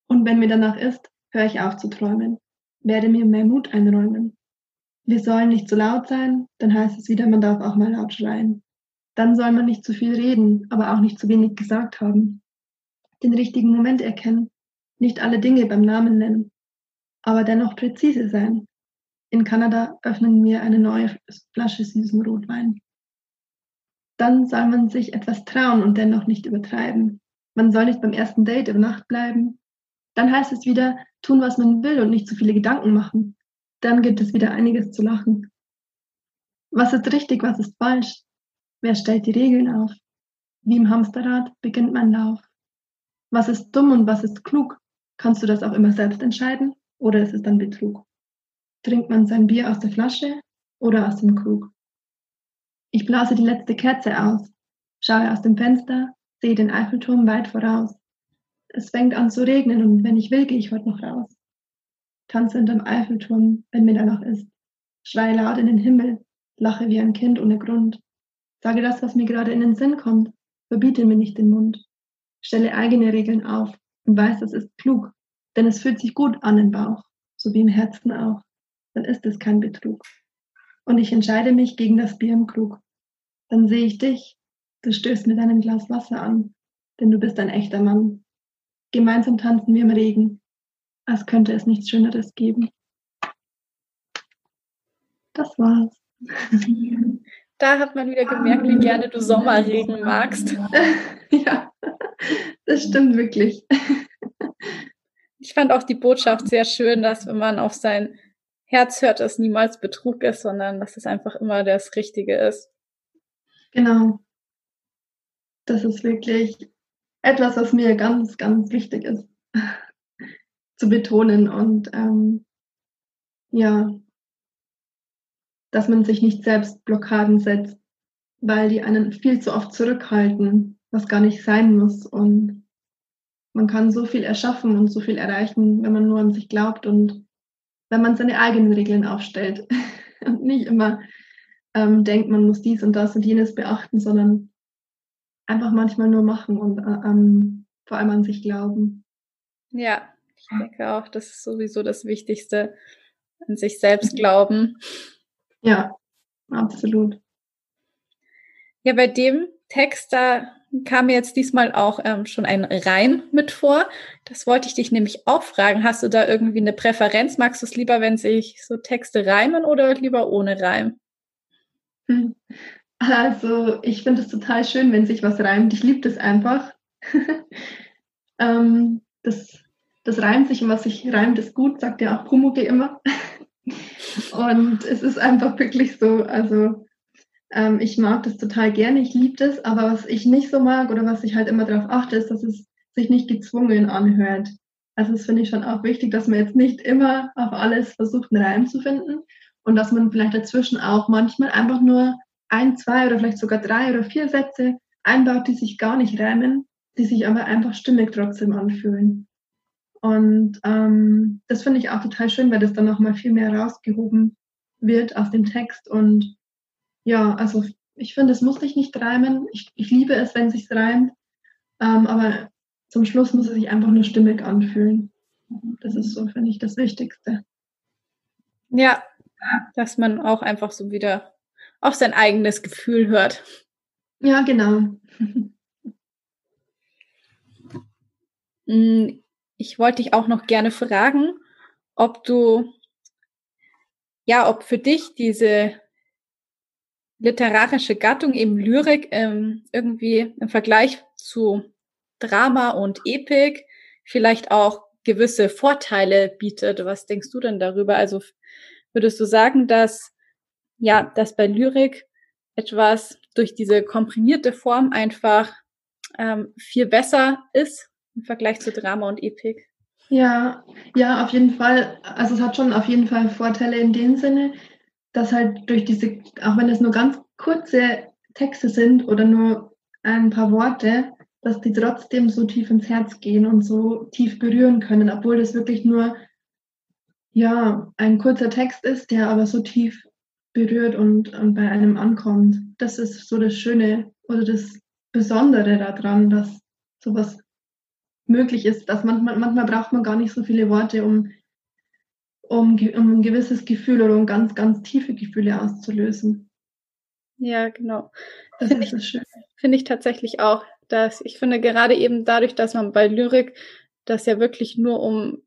Und wenn mir danach ist, höre ich auf zu träumen, werde mir mehr Mut einräumen. Wir sollen nicht zu laut sein, dann heißt es wieder, man darf auch mal laut schreien. Dann soll man nicht zu viel reden, aber auch nicht zu wenig gesagt haben. Den richtigen Moment erkennen, nicht alle Dinge beim Namen nennen, aber dennoch präzise sein. In Kanada öffnen wir eine neue Flasche süßen Rotwein. Dann soll man sich etwas trauen und dennoch nicht übertreiben. Man soll nicht beim ersten Date über Nacht bleiben. Dann heißt es wieder, tun, was man will und nicht zu viele Gedanken machen dann gibt es wieder einiges zu lachen. Was ist richtig, was ist falsch? Wer stellt die Regeln auf? Wie im Hamsterrad beginnt mein Lauf. Was ist dumm und was ist klug? Kannst du das auch immer selbst entscheiden oder ist es dann Betrug? Trinkt man sein Bier aus der Flasche oder aus dem Krug? Ich blase die letzte Kerze aus, schaue aus dem Fenster, sehe den Eiffelturm weit voraus. Es fängt an zu regnen und wenn ich will, gehe ich heute noch raus. Tanze hinterm Eiffelturm, wenn mir danach ist. Schreie laut in den Himmel, lache wie ein Kind ohne Grund. Sage das, was mir gerade in den Sinn kommt, verbiete mir nicht den Mund. Stelle eigene Regeln auf und weiß, das ist klug, denn es fühlt sich gut an im Bauch, so wie im Herzen auch. Dann ist es kein Betrug. Und ich entscheide mich gegen das Bier im Krug. Dann sehe ich dich, du stößt mit einem Glas Wasser an, denn du bist ein echter Mann. Gemeinsam tanzen wir im Regen, als könnte es nichts Schöneres geben. Das war's. Da hat man wieder gemerkt, wie gerne du Sommerregen magst. ja, das stimmt wirklich. Ich fand auch die Botschaft sehr schön, dass wenn man auf sein Herz hört, es niemals Betrug ist, sondern dass es einfach immer das Richtige ist. Genau. Das ist wirklich etwas, was mir ganz, ganz wichtig ist zu betonen und ähm, ja, dass man sich nicht selbst Blockaden setzt, weil die einen viel zu oft zurückhalten, was gar nicht sein muss. Und man kann so viel erschaffen und so viel erreichen, wenn man nur an sich glaubt und wenn man seine eigenen Regeln aufstellt und nicht immer ähm, denkt, man muss dies und das und jenes beachten, sondern einfach manchmal nur machen und äh, ähm, vor allem an sich glauben. Ja, ich denke auch, das ist sowieso das Wichtigste, an sich selbst glauben. Ja, absolut. Ja, bei dem Text, da kam mir jetzt diesmal auch ähm, schon ein Reim mit vor. Das wollte ich dich nämlich auch fragen. Hast du da irgendwie eine Präferenz? Magst du es lieber, wenn sich so Texte reimen oder lieber ohne Reim? Hm. Also, ich finde es total schön, wenn sich was reimt. Ich liebe das einfach. ähm, das, das reimt sich und was sich reimt, ist gut, sagt ja auch Pumuckl immer. Und es ist einfach wirklich so, also ähm, ich mag das total gerne, ich liebe das, aber was ich nicht so mag oder was ich halt immer darauf achte, ist, dass es sich nicht gezwungen anhört. Also das finde ich schon auch wichtig, dass man jetzt nicht immer auf alles versucht, einen Reim zu finden und dass man vielleicht dazwischen auch manchmal einfach nur ein, zwei oder vielleicht sogar drei oder vier Sätze einbaut, die sich gar nicht reimen, die sich aber einfach stimmig trotzdem anfühlen. Und ähm, das finde ich auch total schön, weil das dann nochmal viel mehr rausgehoben wird aus dem Text. Und ja, also ich finde, es muss sich nicht reimen. Ich, ich liebe es, wenn es sich reimt. Ähm, aber zum Schluss muss es sich einfach nur stimmig anfühlen. Das ist so, finde ich, das Wichtigste. Ja, dass man auch einfach so wieder auf sein eigenes Gefühl hört. Ja, genau. Ich wollte dich auch noch gerne fragen, ob du, ja, ob für dich diese literarische Gattung eben Lyrik ähm, irgendwie im Vergleich zu Drama und Epik vielleicht auch gewisse Vorteile bietet. Was denkst du denn darüber? Also würdest du sagen, dass ja, dass bei Lyrik etwas durch diese komprimierte Form einfach ähm, viel besser ist im Vergleich zu Drama und Epik? Ja, ja, auf jeden Fall. Also es hat schon auf jeden Fall Vorteile in dem Sinne, dass halt durch diese, auch wenn es nur ganz kurze Texte sind oder nur ein paar Worte, dass die trotzdem so tief ins Herz gehen und so tief berühren können, obwohl das wirklich nur ja ein kurzer Text ist, der aber so tief berührt und, und bei einem ankommt. Das ist so das Schöne oder das Besondere daran, dass sowas möglich ist, dass manchmal, manchmal braucht man gar nicht so viele Worte, um, um, um ein gewisses Gefühl oder um ganz, ganz tiefe Gefühle auszulösen. Ja, genau. Das finde ich, schön. Finde ich tatsächlich auch, dass ich finde gerade eben dadurch, dass man bei Lyrik das ja wirklich nur um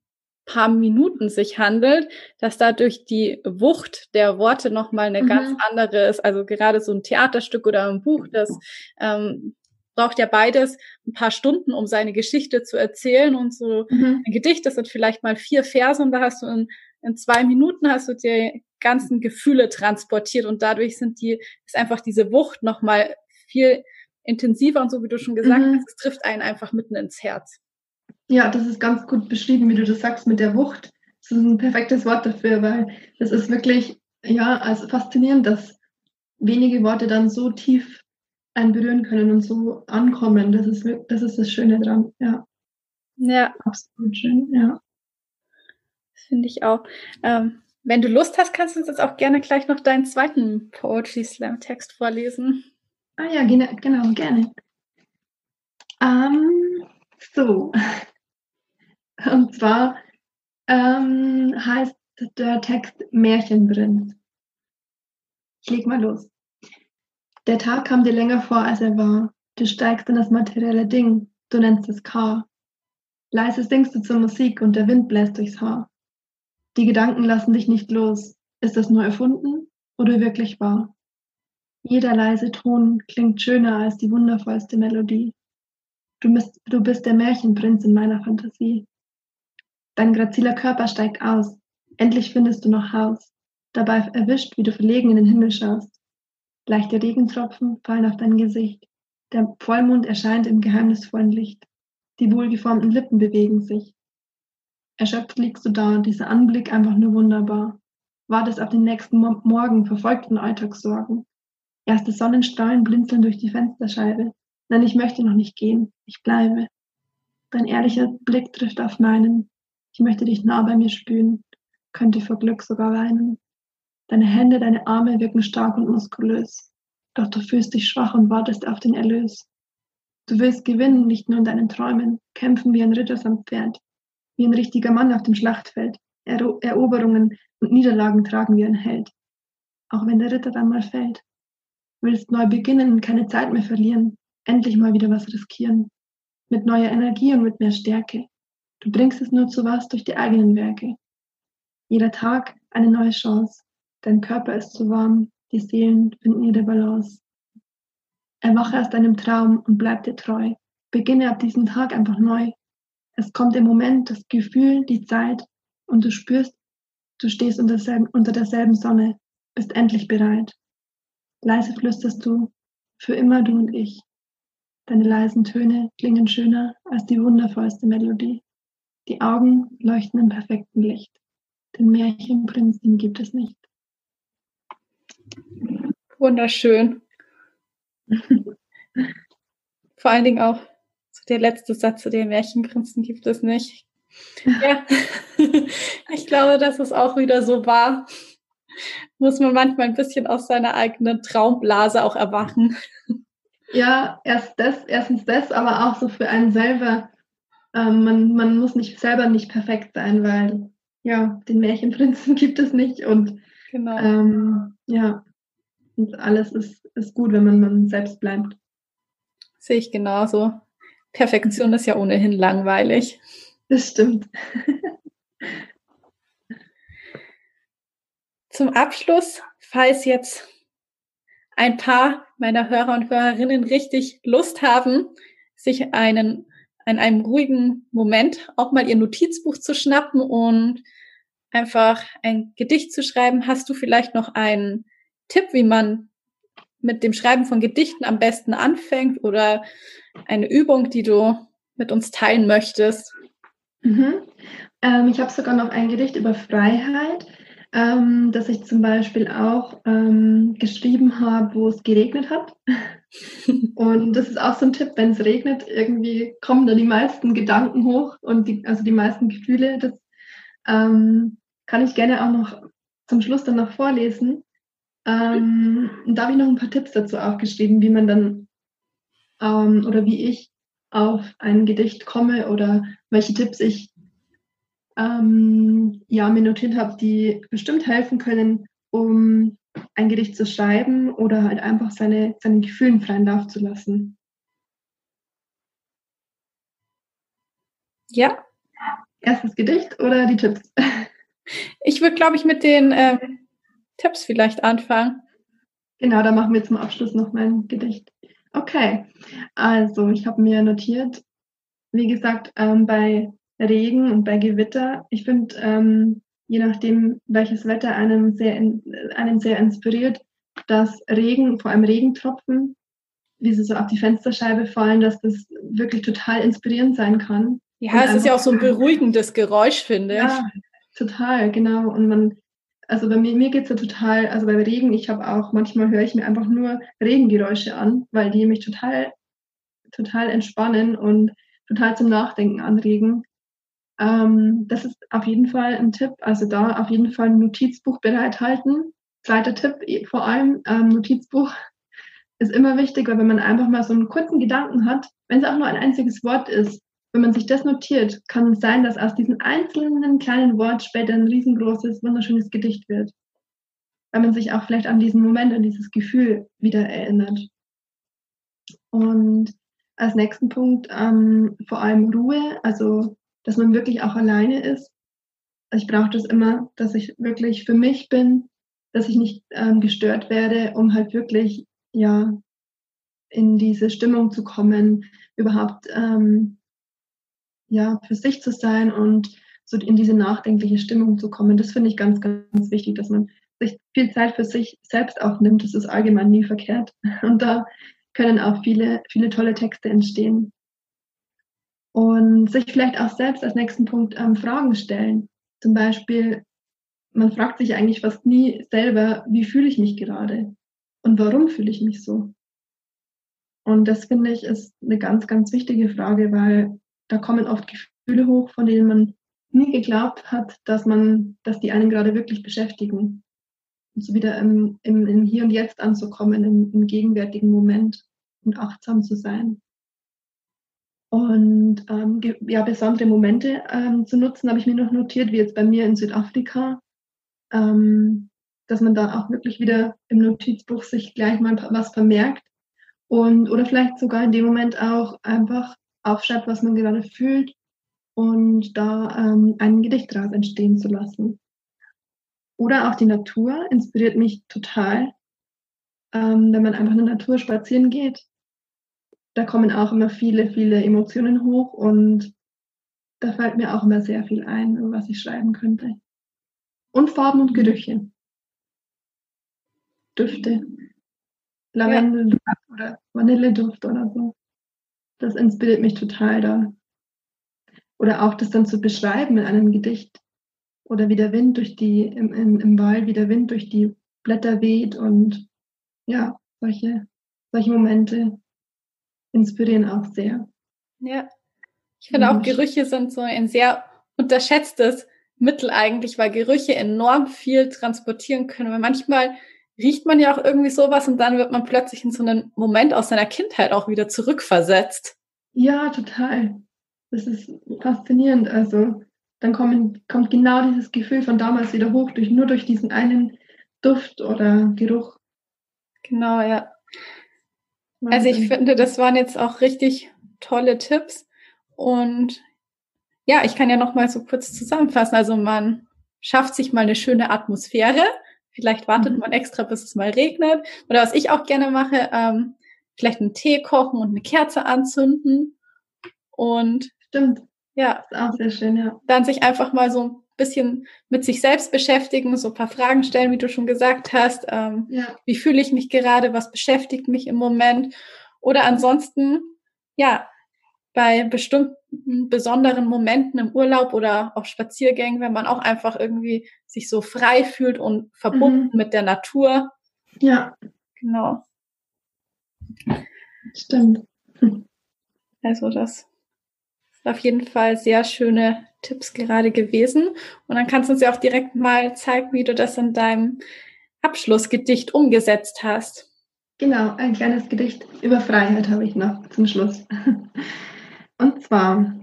paar Minuten sich handelt, dass dadurch die Wucht der Worte nochmal eine mhm. ganz andere ist. Also gerade so ein Theaterstück oder ein Buch, das ähm, braucht ja beides ein paar Stunden, um seine Geschichte zu erzählen und so mhm. ein Gedicht, das sind vielleicht mal vier Verse und da hast du in, in zwei Minuten hast du die ganzen Gefühle transportiert und dadurch sind die, ist einfach diese Wucht nochmal viel intensiver und so wie du schon gesagt mhm. hast, es trifft einen einfach mitten ins Herz. Ja, das ist ganz gut beschrieben, wie du das sagst mit der Wucht. Das ist ein perfektes Wort dafür, weil das ist wirklich, ja, also faszinierend, dass wenige Worte dann so tief einen berühren können und so ankommen. Das ist, das ist das Schöne dran, ja. Ja. Absolut schön, ja. Finde ich auch. Ähm, wenn du Lust hast, kannst du uns jetzt auch gerne gleich noch deinen zweiten Poetry Slam Text vorlesen. Ah ja, genau, gerne. Ähm, so. Und zwar ähm, heißt der Text Märchenprinz. Ich leg mal los. Der Tag kam dir länger vor, als er war. Du steigst in das materielle Ding, du nennst es K. Leise singst du zur Musik und der Wind bläst durchs Haar. Die Gedanken lassen dich nicht los. Ist das nur erfunden oder wirklich wahr? Jeder leise Ton klingt schöner als die wundervollste Melodie. Du bist, du bist der Märchenprinz in meiner Fantasie. Dein graziler Körper steigt aus. Endlich findest du noch Haus. Dabei erwischt, wie du verlegen in den Himmel schaust. Leichte Regentropfen fallen auf dein Gesicht. Der Vollmond erscheint im geheimnisvollen Licht. Die wohlgeformten Lippen bewegen sich. Erschöpft liegst du da, dieser Anblick einfach nur wunderbar. Wartest auf den nächsten Mo Morgen, verfolgten Alltagssorgen. Erste Sonnenstrahlen blinzeln durch die Fensterscheibe. Nein, ich möchte noch nicht gehen, ich bleibe. Dein ehrlicher Blick trifft auf meinen. Ich möchte dich nah bei mir spüren, könnte vor Glück sogar weinen. Deine Hände, deine Arme wirken stark und muskulös. Doch du fühlst dich schwach und wartest auf den Erlös. Du willst gewinnen, nicht nur in deinen Träumen, kämpfen wie ein Ritter am Pferd, wie ein richtiger Mann auf dem Schlachtfeld, Ero Eroberungen und Niederlagen tragen wie ein Held. Auch wenn der Ritter dann mal fällt. Willst neu beginnen und keine Zeit mehr verlieren, endlich mal wieder was riskieren. Mit neuer Energie und mit mehr Stärke. Du bringst es nur zu was durch die eigenen Werke. Jeder Tag eine neue Chance. Dein Körper ist zu warm, die Seelen finden ihre Balance. Erwache aus deinem Traum und bleib dir treu. Beginne ab diesem Tag einfach neu. Es kommt im Moment das Gefühl, die Zeit und du spürst, du stehst unter, derselben, unter derselben Sonne, bist endlich bereit. Leise flüsterst du, für immer du und ich. Deine leisen Töne klingen schöner als die wundervollste Melodie. Die Augen leuchten im perfekten Licht. Den Märchenprinzen gibt es nicht. Wunderschön. Vor allen Dingen auch der letzte Satz zu den Märchenprinzen gibt es nicht. Ja, ich glaube, das ist auch wieder so wahr. Muss man manchmal ein bisschen aus seiner eigenen Traumblase auch erwachen. Ja, erst das, erstens das, aber auch so für einen selber. Ähm, man, man muss nicht selber nicht perfekt sein, weil ja, den Märchenprinzen gibt es nicht und genau. ähm, ja, und alles ist, ist gut, wenn man man selbst bleibt. Sehe ich genauso. Perfektion ist ja ohnehin langweilig. Das stimmt. Zum Abschluss, falls jetzt ein paar meiner Hörer und Hörerinnen richtig Lust haben, sich einen, in einem ruhigen Moment auch mal ihr Notizbuch zu schnappen und einfach ein Gedicht zu schreiben, hast du vielleicht noch einen Tipp, wie man mit dem Schreiben von Gedichten am besten anfängt oder eine Übung, die du mit uns teilen möchtest? Mhm. Ähm, ich habe sogar noch ein Gedicht über Freiheit, ähm, das ich zum Beispiel auch ähm, geschrieben habe, wo es geregnet hat. und das ist auch so ein Tipp, wenn es regnet, irgendwie kommen da die meisten Gedanken hoch und die, also die meisten Gefühle. Das ähm, kann ich gerne auch noch zum Schluss dann noch vorlesen. Ähm, da habe ich noch ein paar Tipps dazu aufgeschrieben, wie man dann ähm, oder wie ich auf ein Gedicht komme oder welche Tipps ich ähm, ja, mir notiert habe, die bestimmt helfen können, um ein Gedicht zu schreiben oder halt einfach seine, seinen Gefühlen freien Lauf zu lassen. Ja. Erstes Gedicht oder die Tipps? Ich würde, glaube ich, mit den äh, Tipps vielleicht anfangen. Genau, da machen wir zum Abschluss noch mein Gedicht. Okay, also ich habe mir notiert, wie gesagt, ähm, bei Regen und bei Gewitter, ich finde, ähm, je nachdem, welches Wetter einem sehr, einen sehr inspiriert, dass Regen, vor allem Regentropfen, wie sie so auf die Fensterscheibe fallen, dass das wirklich total inspirierend sein kann. Ja, es ist ja auch so ein beruhigendes Geräusch, finde ich. Ja, total, genau. Und man also bei mir, mir geht es ja total, also bei Regen, ich habe auch, manchmal höre ich mir einfach nur Regengeräusche an, weil die mich total, total entspannen und total zum Nachdenken anregen. Ähm, das ist auf jeden Fall ein Tipp. Also da auf jeden Fall ein Notizbuch bereithalten. Zweiter Tipp, eh, vor allem ähm, Notizbuch ist immer wichtig, weil wenn man einfach mal so einen kurzen Gedanken hat, wenn es auch nur ein einziges Wort ist, wenn man sich das notiert, kann es sein, dass aus diesem einzelnen kleinen Wort später ein riesengroßes, wunderschönes Gedicht wird. Weil man sich auch vielleicht an diesen Moment, an dieses Gefühl wieder erinnert. Und als nächsten Punkt ähm, vor allem Ruhe, also dass man wirklich auch alleine ist. Also ich brauche das immer, dass ich wirklich für mich bin, dass ich nicht ähm, gestört werde, um halt wirklich ja in diese Stimmung zu kommen, überhaupt ähm, ja für sich zu sein und so in diese nachdenkliche Stimmung zu kommen. Das finde ich ganz, ganz wichtig, dass man sich viel Zeit für sich selbst auch nimmt. Das ist allgemein nie verkehrt. Und da können auch viele, viele tolle Texte entstehen. Und sich vielleicht auch selbst als nächsten Punkt ähm, Fragen stellen. Zum Beispiel, man fragt sich eigentlich fast nie selber, wie fühle ich mich gerade und warum fühle ich mich so. Und das finde ich ist eine ganz, ganz wichtige Frage, weil da kommen oft Gefühle hoch, von denen man nie geglaubt hat, dass man, dass die einen gerade wirklich beschäftigen. Und so wieder im, im, im Hier und Jetzt anzukommen, im, im gegenwärtigen Moment und achtsam zu sein. Und ähm, ja, besondere Momente ähm, zu nutzen, habe ich mir noch notiert, wie jetzt bei mir in Südafrika, ähm, dass man da auch wirklich wieder im Notizbuch sich gleich mal was vermerkt und oder vielleicht sogar in dem Moment auch einfach aufschreibt, was man gerade fühlt und da ähm, ein Gedicht daraus entstehen zu lassen. Oder auch die Natur inspiriert mich total, ähm, wenn man einfach in der Natur spazieren geht da kommen auch immer viele, viele Emotionen hoch und da fällt mir auch immer sehr viel ein, was ich schreiben könnte. Und Farben und Gerüche. Düfte. Lavendel ja. oder Vanilleduft oder so. Das inspiriert mich total da. Oder auch das dann zu beschreiben in einem Gedicht. Oder wie der Wind durch die, im, im, im Wald, wie der Wind durch die Blätter weht und ja, solche, solche Momente inspirieren auch sehr. Ja, ich finde auch Gerüche sind so ein sehr unterschätztes Mittel eigentlich, weil Gerüche enorm viel transportieren können. Weil manchmal riecht man ja auch irgendwie sowas und dann wird man plötzlich in so einen Moment aus seiner Kindheit auch wieder zurückversetzt. Ja, total. Das ist faszinierend. Also dann kommen, kommt genau dieses Gefühl von damals wieder hoch, durch, nur durch diesen einen Duft oder Geruch. Genau, ja. Also ich finde, das waren jetzt auch richtig tolle Tipps. Und ja, ich kann ja noch mal so kurz zusammenfassen. Also man schafft sich mal eine schöne Atmosphäre. Vielleicht wartet mhm. man extra, bis es mal regnet. Oder was ich auch gerne mache, ähm, vielleicht einen Tee kochen und eine Kerze anzünden. Und stimmt. Ja. ist auch sehr schön, ja. Dann sich einfach mal so bisschen mit sich selbst beschäftigen, so ein paar Fragen stellen, wie du schon gesagt hast. Ähm, ja. Wie fühle ich mich gerade? Was beschäftigt mich im Moment? Oder ansonsten, ja, bei bestimmten besonderen Momenten im Urlaub oder auf Spaziergängen, wenn man auch einfach irgendwie sich so frei fühlt und verbunden mhm. mit der Natur. Ja. Genau. Stimmt. Also das ist auf jeden Fall sehr schöne Tipps gerade gewesen. Und dann kannst du uns ja auch direkt mal zeigen, wie du das in deinem Abschlussgedicht umgesetzt hast. Genau, ein kleines Gedicht über Freiheit habe ich noch zum Schluss. Und zwar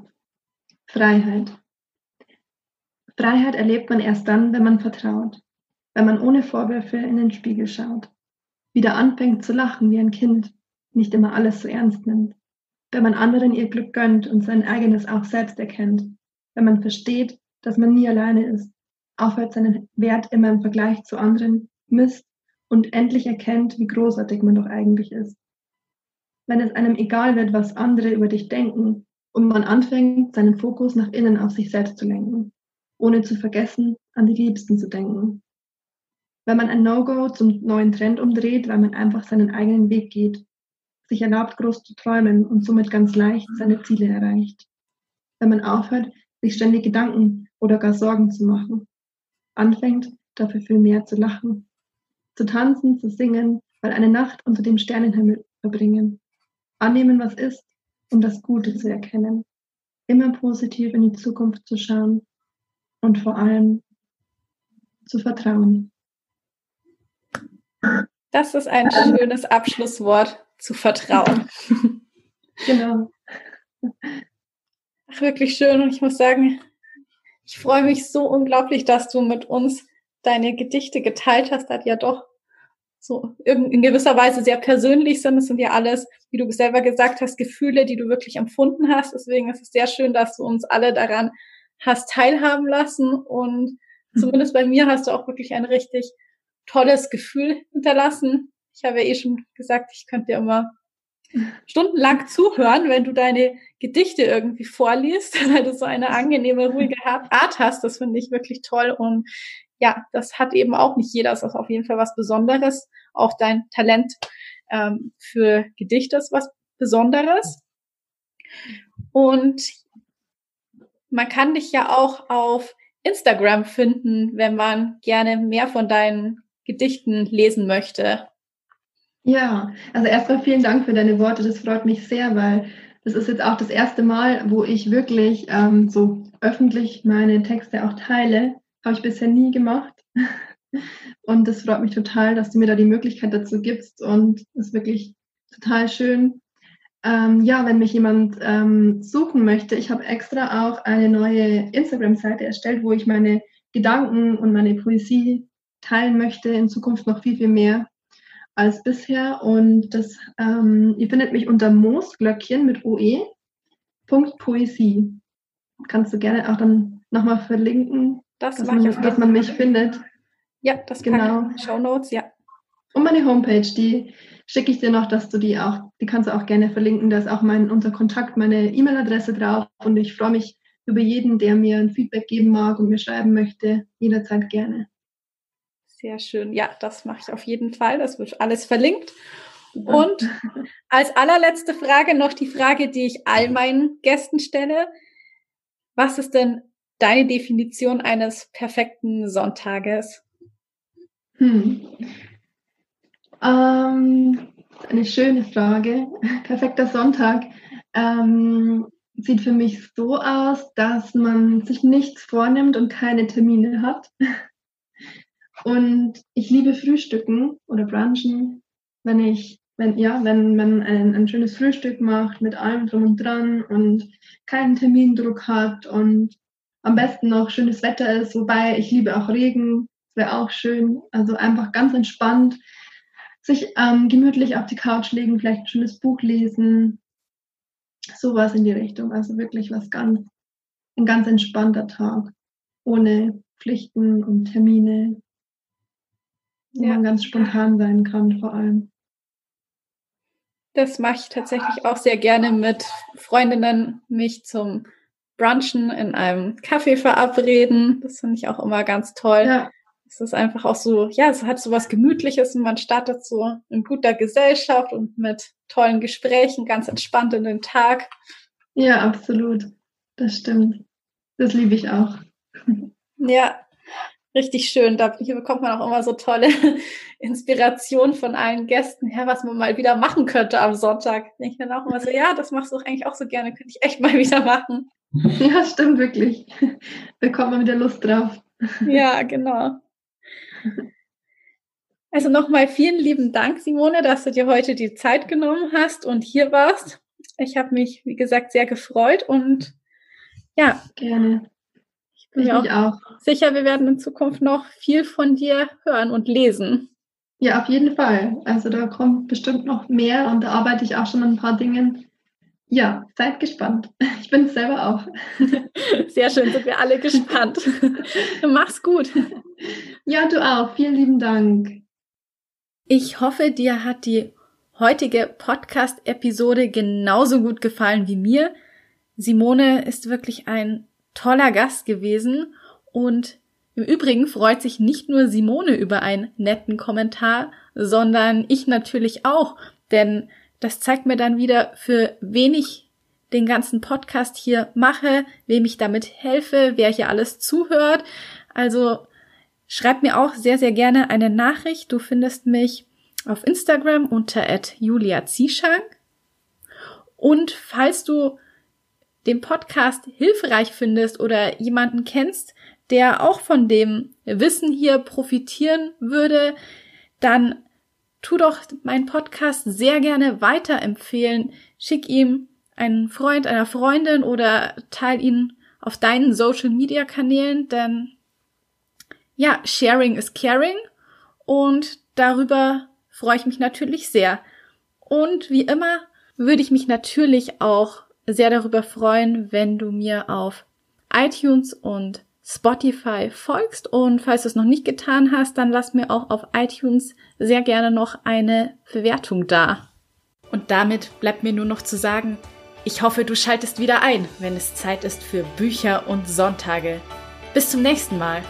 Freiheit. Freiheit erlebt man erst dann, wenn man vertraut, wenn man ohne Vorwürfe in den Spiegel schaut, wieder anfängt zu lachen wie ein Kind, nicht immer alles so ernst nimmt, wenn man anderen ihr Glück gönnt und sein eigenes auch selbst erkennt, wenn man versteht, dass man nie alleine ist, aufhört seinen Wert immer im Vergleich zu anderen misst und endlich erkennt, wie großartig man doch eigentlich ist. Wenn es einem egal wird, was andere über dich denken und man anfängt, seinen Fokus nach innen auf sich selbst zu lenken, ohne zu vergessen, an die Liebsten zu denken. Wenn man ein No-Go zum neuen Trend umdreht, weil man einfach seinen eigenen Weg geht, sich erlaubt, groß zu träumen und somit ganz leicht seine Ziele erreicht. Wenn man aufhört, sich ständig Gedanken oder gar Sorgen zu machen. Anfängt, dafür viel mehr zu lachen, zu tanzen, zu singen, weil eine Nacht unter dem Sternenhimmel verbringen. Annehmen, was ist, um das Gute zu erkennen. immer positiv in die Zukunft zu schauen und vor allem zu vertrauen. Das ist ein schönes Abschlusswort, zu vertrauen. Genau. Ach, wirklich schön. Und ich muss sagen, ich freue mich so unglaublich, dass du mit uns deine Gedichte geteilt hast. Das ja doch so in gewisser Weise sehr persönlich sind. Es sind ja alles, wie du selber gesagt hast, Gefühle, die du wirklich empfunden hast. Deswegen ist es sehr schön, dass du uns alle daran hast teilhaben lassen. Und mhm. zumindest bei mir hast du auch wirklich ein richtig tolles Gefühl hinterlassen. Ich habe ja eh schon gesagt, ich könnte dir immer stundenlang zuhören, wenn du deine Gedichte irgendwie vorliest, weil du so eine angenehme, ruhige Art hast. Das finde ich wirklich toll. Und ja, das hat eben auch nicht jeder. Das ist auf jeden Fall was Besonderes. Auch dein Talent ähm, für Gedichte ist was Besonderes. Und man kann dich ja auch auf Instagram finden, wenn man gerne mehr von deinen Gedichten lesen möchte. Ja, also erstmal vielen Dank für deine Worte. Das freut mich sehr, weil das ist jetzt auch das erste Mal, wo ich wirklich ähm, so öffentlich meine Texte auch teile. Habe ich bisher nie gemacht. Und das freut mich total, dass du mir da die Möglichkeit dazu gibst. Und ist wirklich total schön. Ähm, ja, wenn mich jemand ähm, suchen möchte, ich habe extra auch eine neue Instagram-Seite erstellt, wo ich meine Gedanken und meine Poesie teilen möchte, in Zukunft noch viel, viel mehr als bisher. Und das, ähm, ihr findet mich unter Moosglöckchen mit OE. Punkt Poesie. Kannst du gerne auch dann nochmal verlinken, das dass, man, dass man mich findet. Ja, das genau. Show Notes, ja. Und meine Homepage, die schicke ich dir noch, dass du die auch, die kannst du auch gerne verlinken. Da ist auch mein unser Kontakt, meine E-Mail-Adresse drauf. Und ich freue mich über jeden, der mir ein Feedback geben mag und mir schreiben möchte, jederzeit gerne. Sehr schön. Ja, das mache ich auf jeden Fall. Das wird alles verlinkt. Und als allerletzte Frage noch die Frage, die ich all meinen Gästen stelle. Was ist denn deine Definition eines perfekten Sonntages? Hm. Ähm, eine schöne Frage. Perfekter Sonntag ähm, sieht für mich so aus, dass man sich nichts vornimmt und keine Termine hat. Und ich liebe Frühstücken oder Brunchen, wenn ich, wenn, ja, wenn man ein, ein schönes Frühstück macht mit allem drum und dran und keinen Termindruck hat und am besten noch schönes Wetter ist, wobei ich liebe auch Regen, wäre auch schön. Also einfach ganz entspannt, sich ähm, gemütlich auf die Couch legen, vielleicht ein schönes Buch lesen, sowas in die Richtung. Also wirklich was ganz, ein ganz entspannter Tag, ohne Pflichten und Termine wo ja. man ganz spontan sein kann vor allem. Das mache ich tatsächlich auch sehr gerne mit Freundinnen, mich zum Brunchen in einem Kaffee verabreden. Das finde ich auch immer ganz toll. Ja. Es ist einfach auch so, ja, es hat so was Gemütliches und man startet so in guter Gesellschaft und mit tollen Gesprächen ganz entspannt in den Tag. Ja, absolut. Das stimmt. Das liebe ich auch. Ja, richtig schön. Da hier bekommt man auch immer so tolle Inspiration von allen Gästen her, was man mal wieder machen könnte am Sonntag. Ich dann auch immer so, ja, das machst du eigentlich auch so gerne, könnte ich echt mal wieder machen. Ja, stimmt wirklich. Bekommt man wieder Lust drauf. Ja, genau. Also nochmal vielen lieben Dank, Simone, dass du dir heute die Zeit genommen hast und hier warst. Ich habe mich, wie gesagt, sehr gefreut und ja. Gerne. Bin ich auch, auch sicher, wir werden in Zukunft noch viel von dir hören und lesen. Ja, auf jeden Fall. Also da kommt bestimmt noch mehr und da arbeite ich auch schon an ein paar Dingen. Ja, seid gespannt. Ich bin selber auch. Sehr schön, sind wir alle gespannt. Mach's gut. Ja, du auch. Vielen lieben Dank. Ich hoffe, dir hat die heutige Podcast-Episode genauso gut gefallen wie mir. Simone ist wirklich ein toller Gast gewesen und im Übrigen freut sich nicht nur Simone über einen netten Kommentar, sondern ich natürlich auch, denn das zeigt mir dann wieder, für wen ich den ganzen Podcast hier mache, wem ich damit helfe, wer hier alles zuhört. Also schreib mir auch sehr, sehr gerne eine Nachricht. Du findest mich auf Instagram unter Julia Zieschank. Und falls du den Podcast hilfreich findest oder jemanden kennst, der auch von dem Wissen hier profitieren würde, dann tu doch meinen Podcast sehr gerne weiterempfehlen. Schick ihm einen Freund, einer Freundin oder teil ihn auf deinen Social Media Kanälen, denn ja, sharing is caring und darüber freue ich mich natürlich sehr. Und wie immer würde ich mich natürlich auch sehr darüber freuen, wenn du mir auf iTunes und Spotify folgst. Und falls du es noch nicht getan hast, dann lass mir auch auf iTunes sehr gerne noch eine Bewertung da. Und damit bleibt mir nur noch zu sagen, ich hoffe, du schaltest wieder ein, wenn es Zeit ist für Bücher und Sonntage. Bis zum nächsten Mal.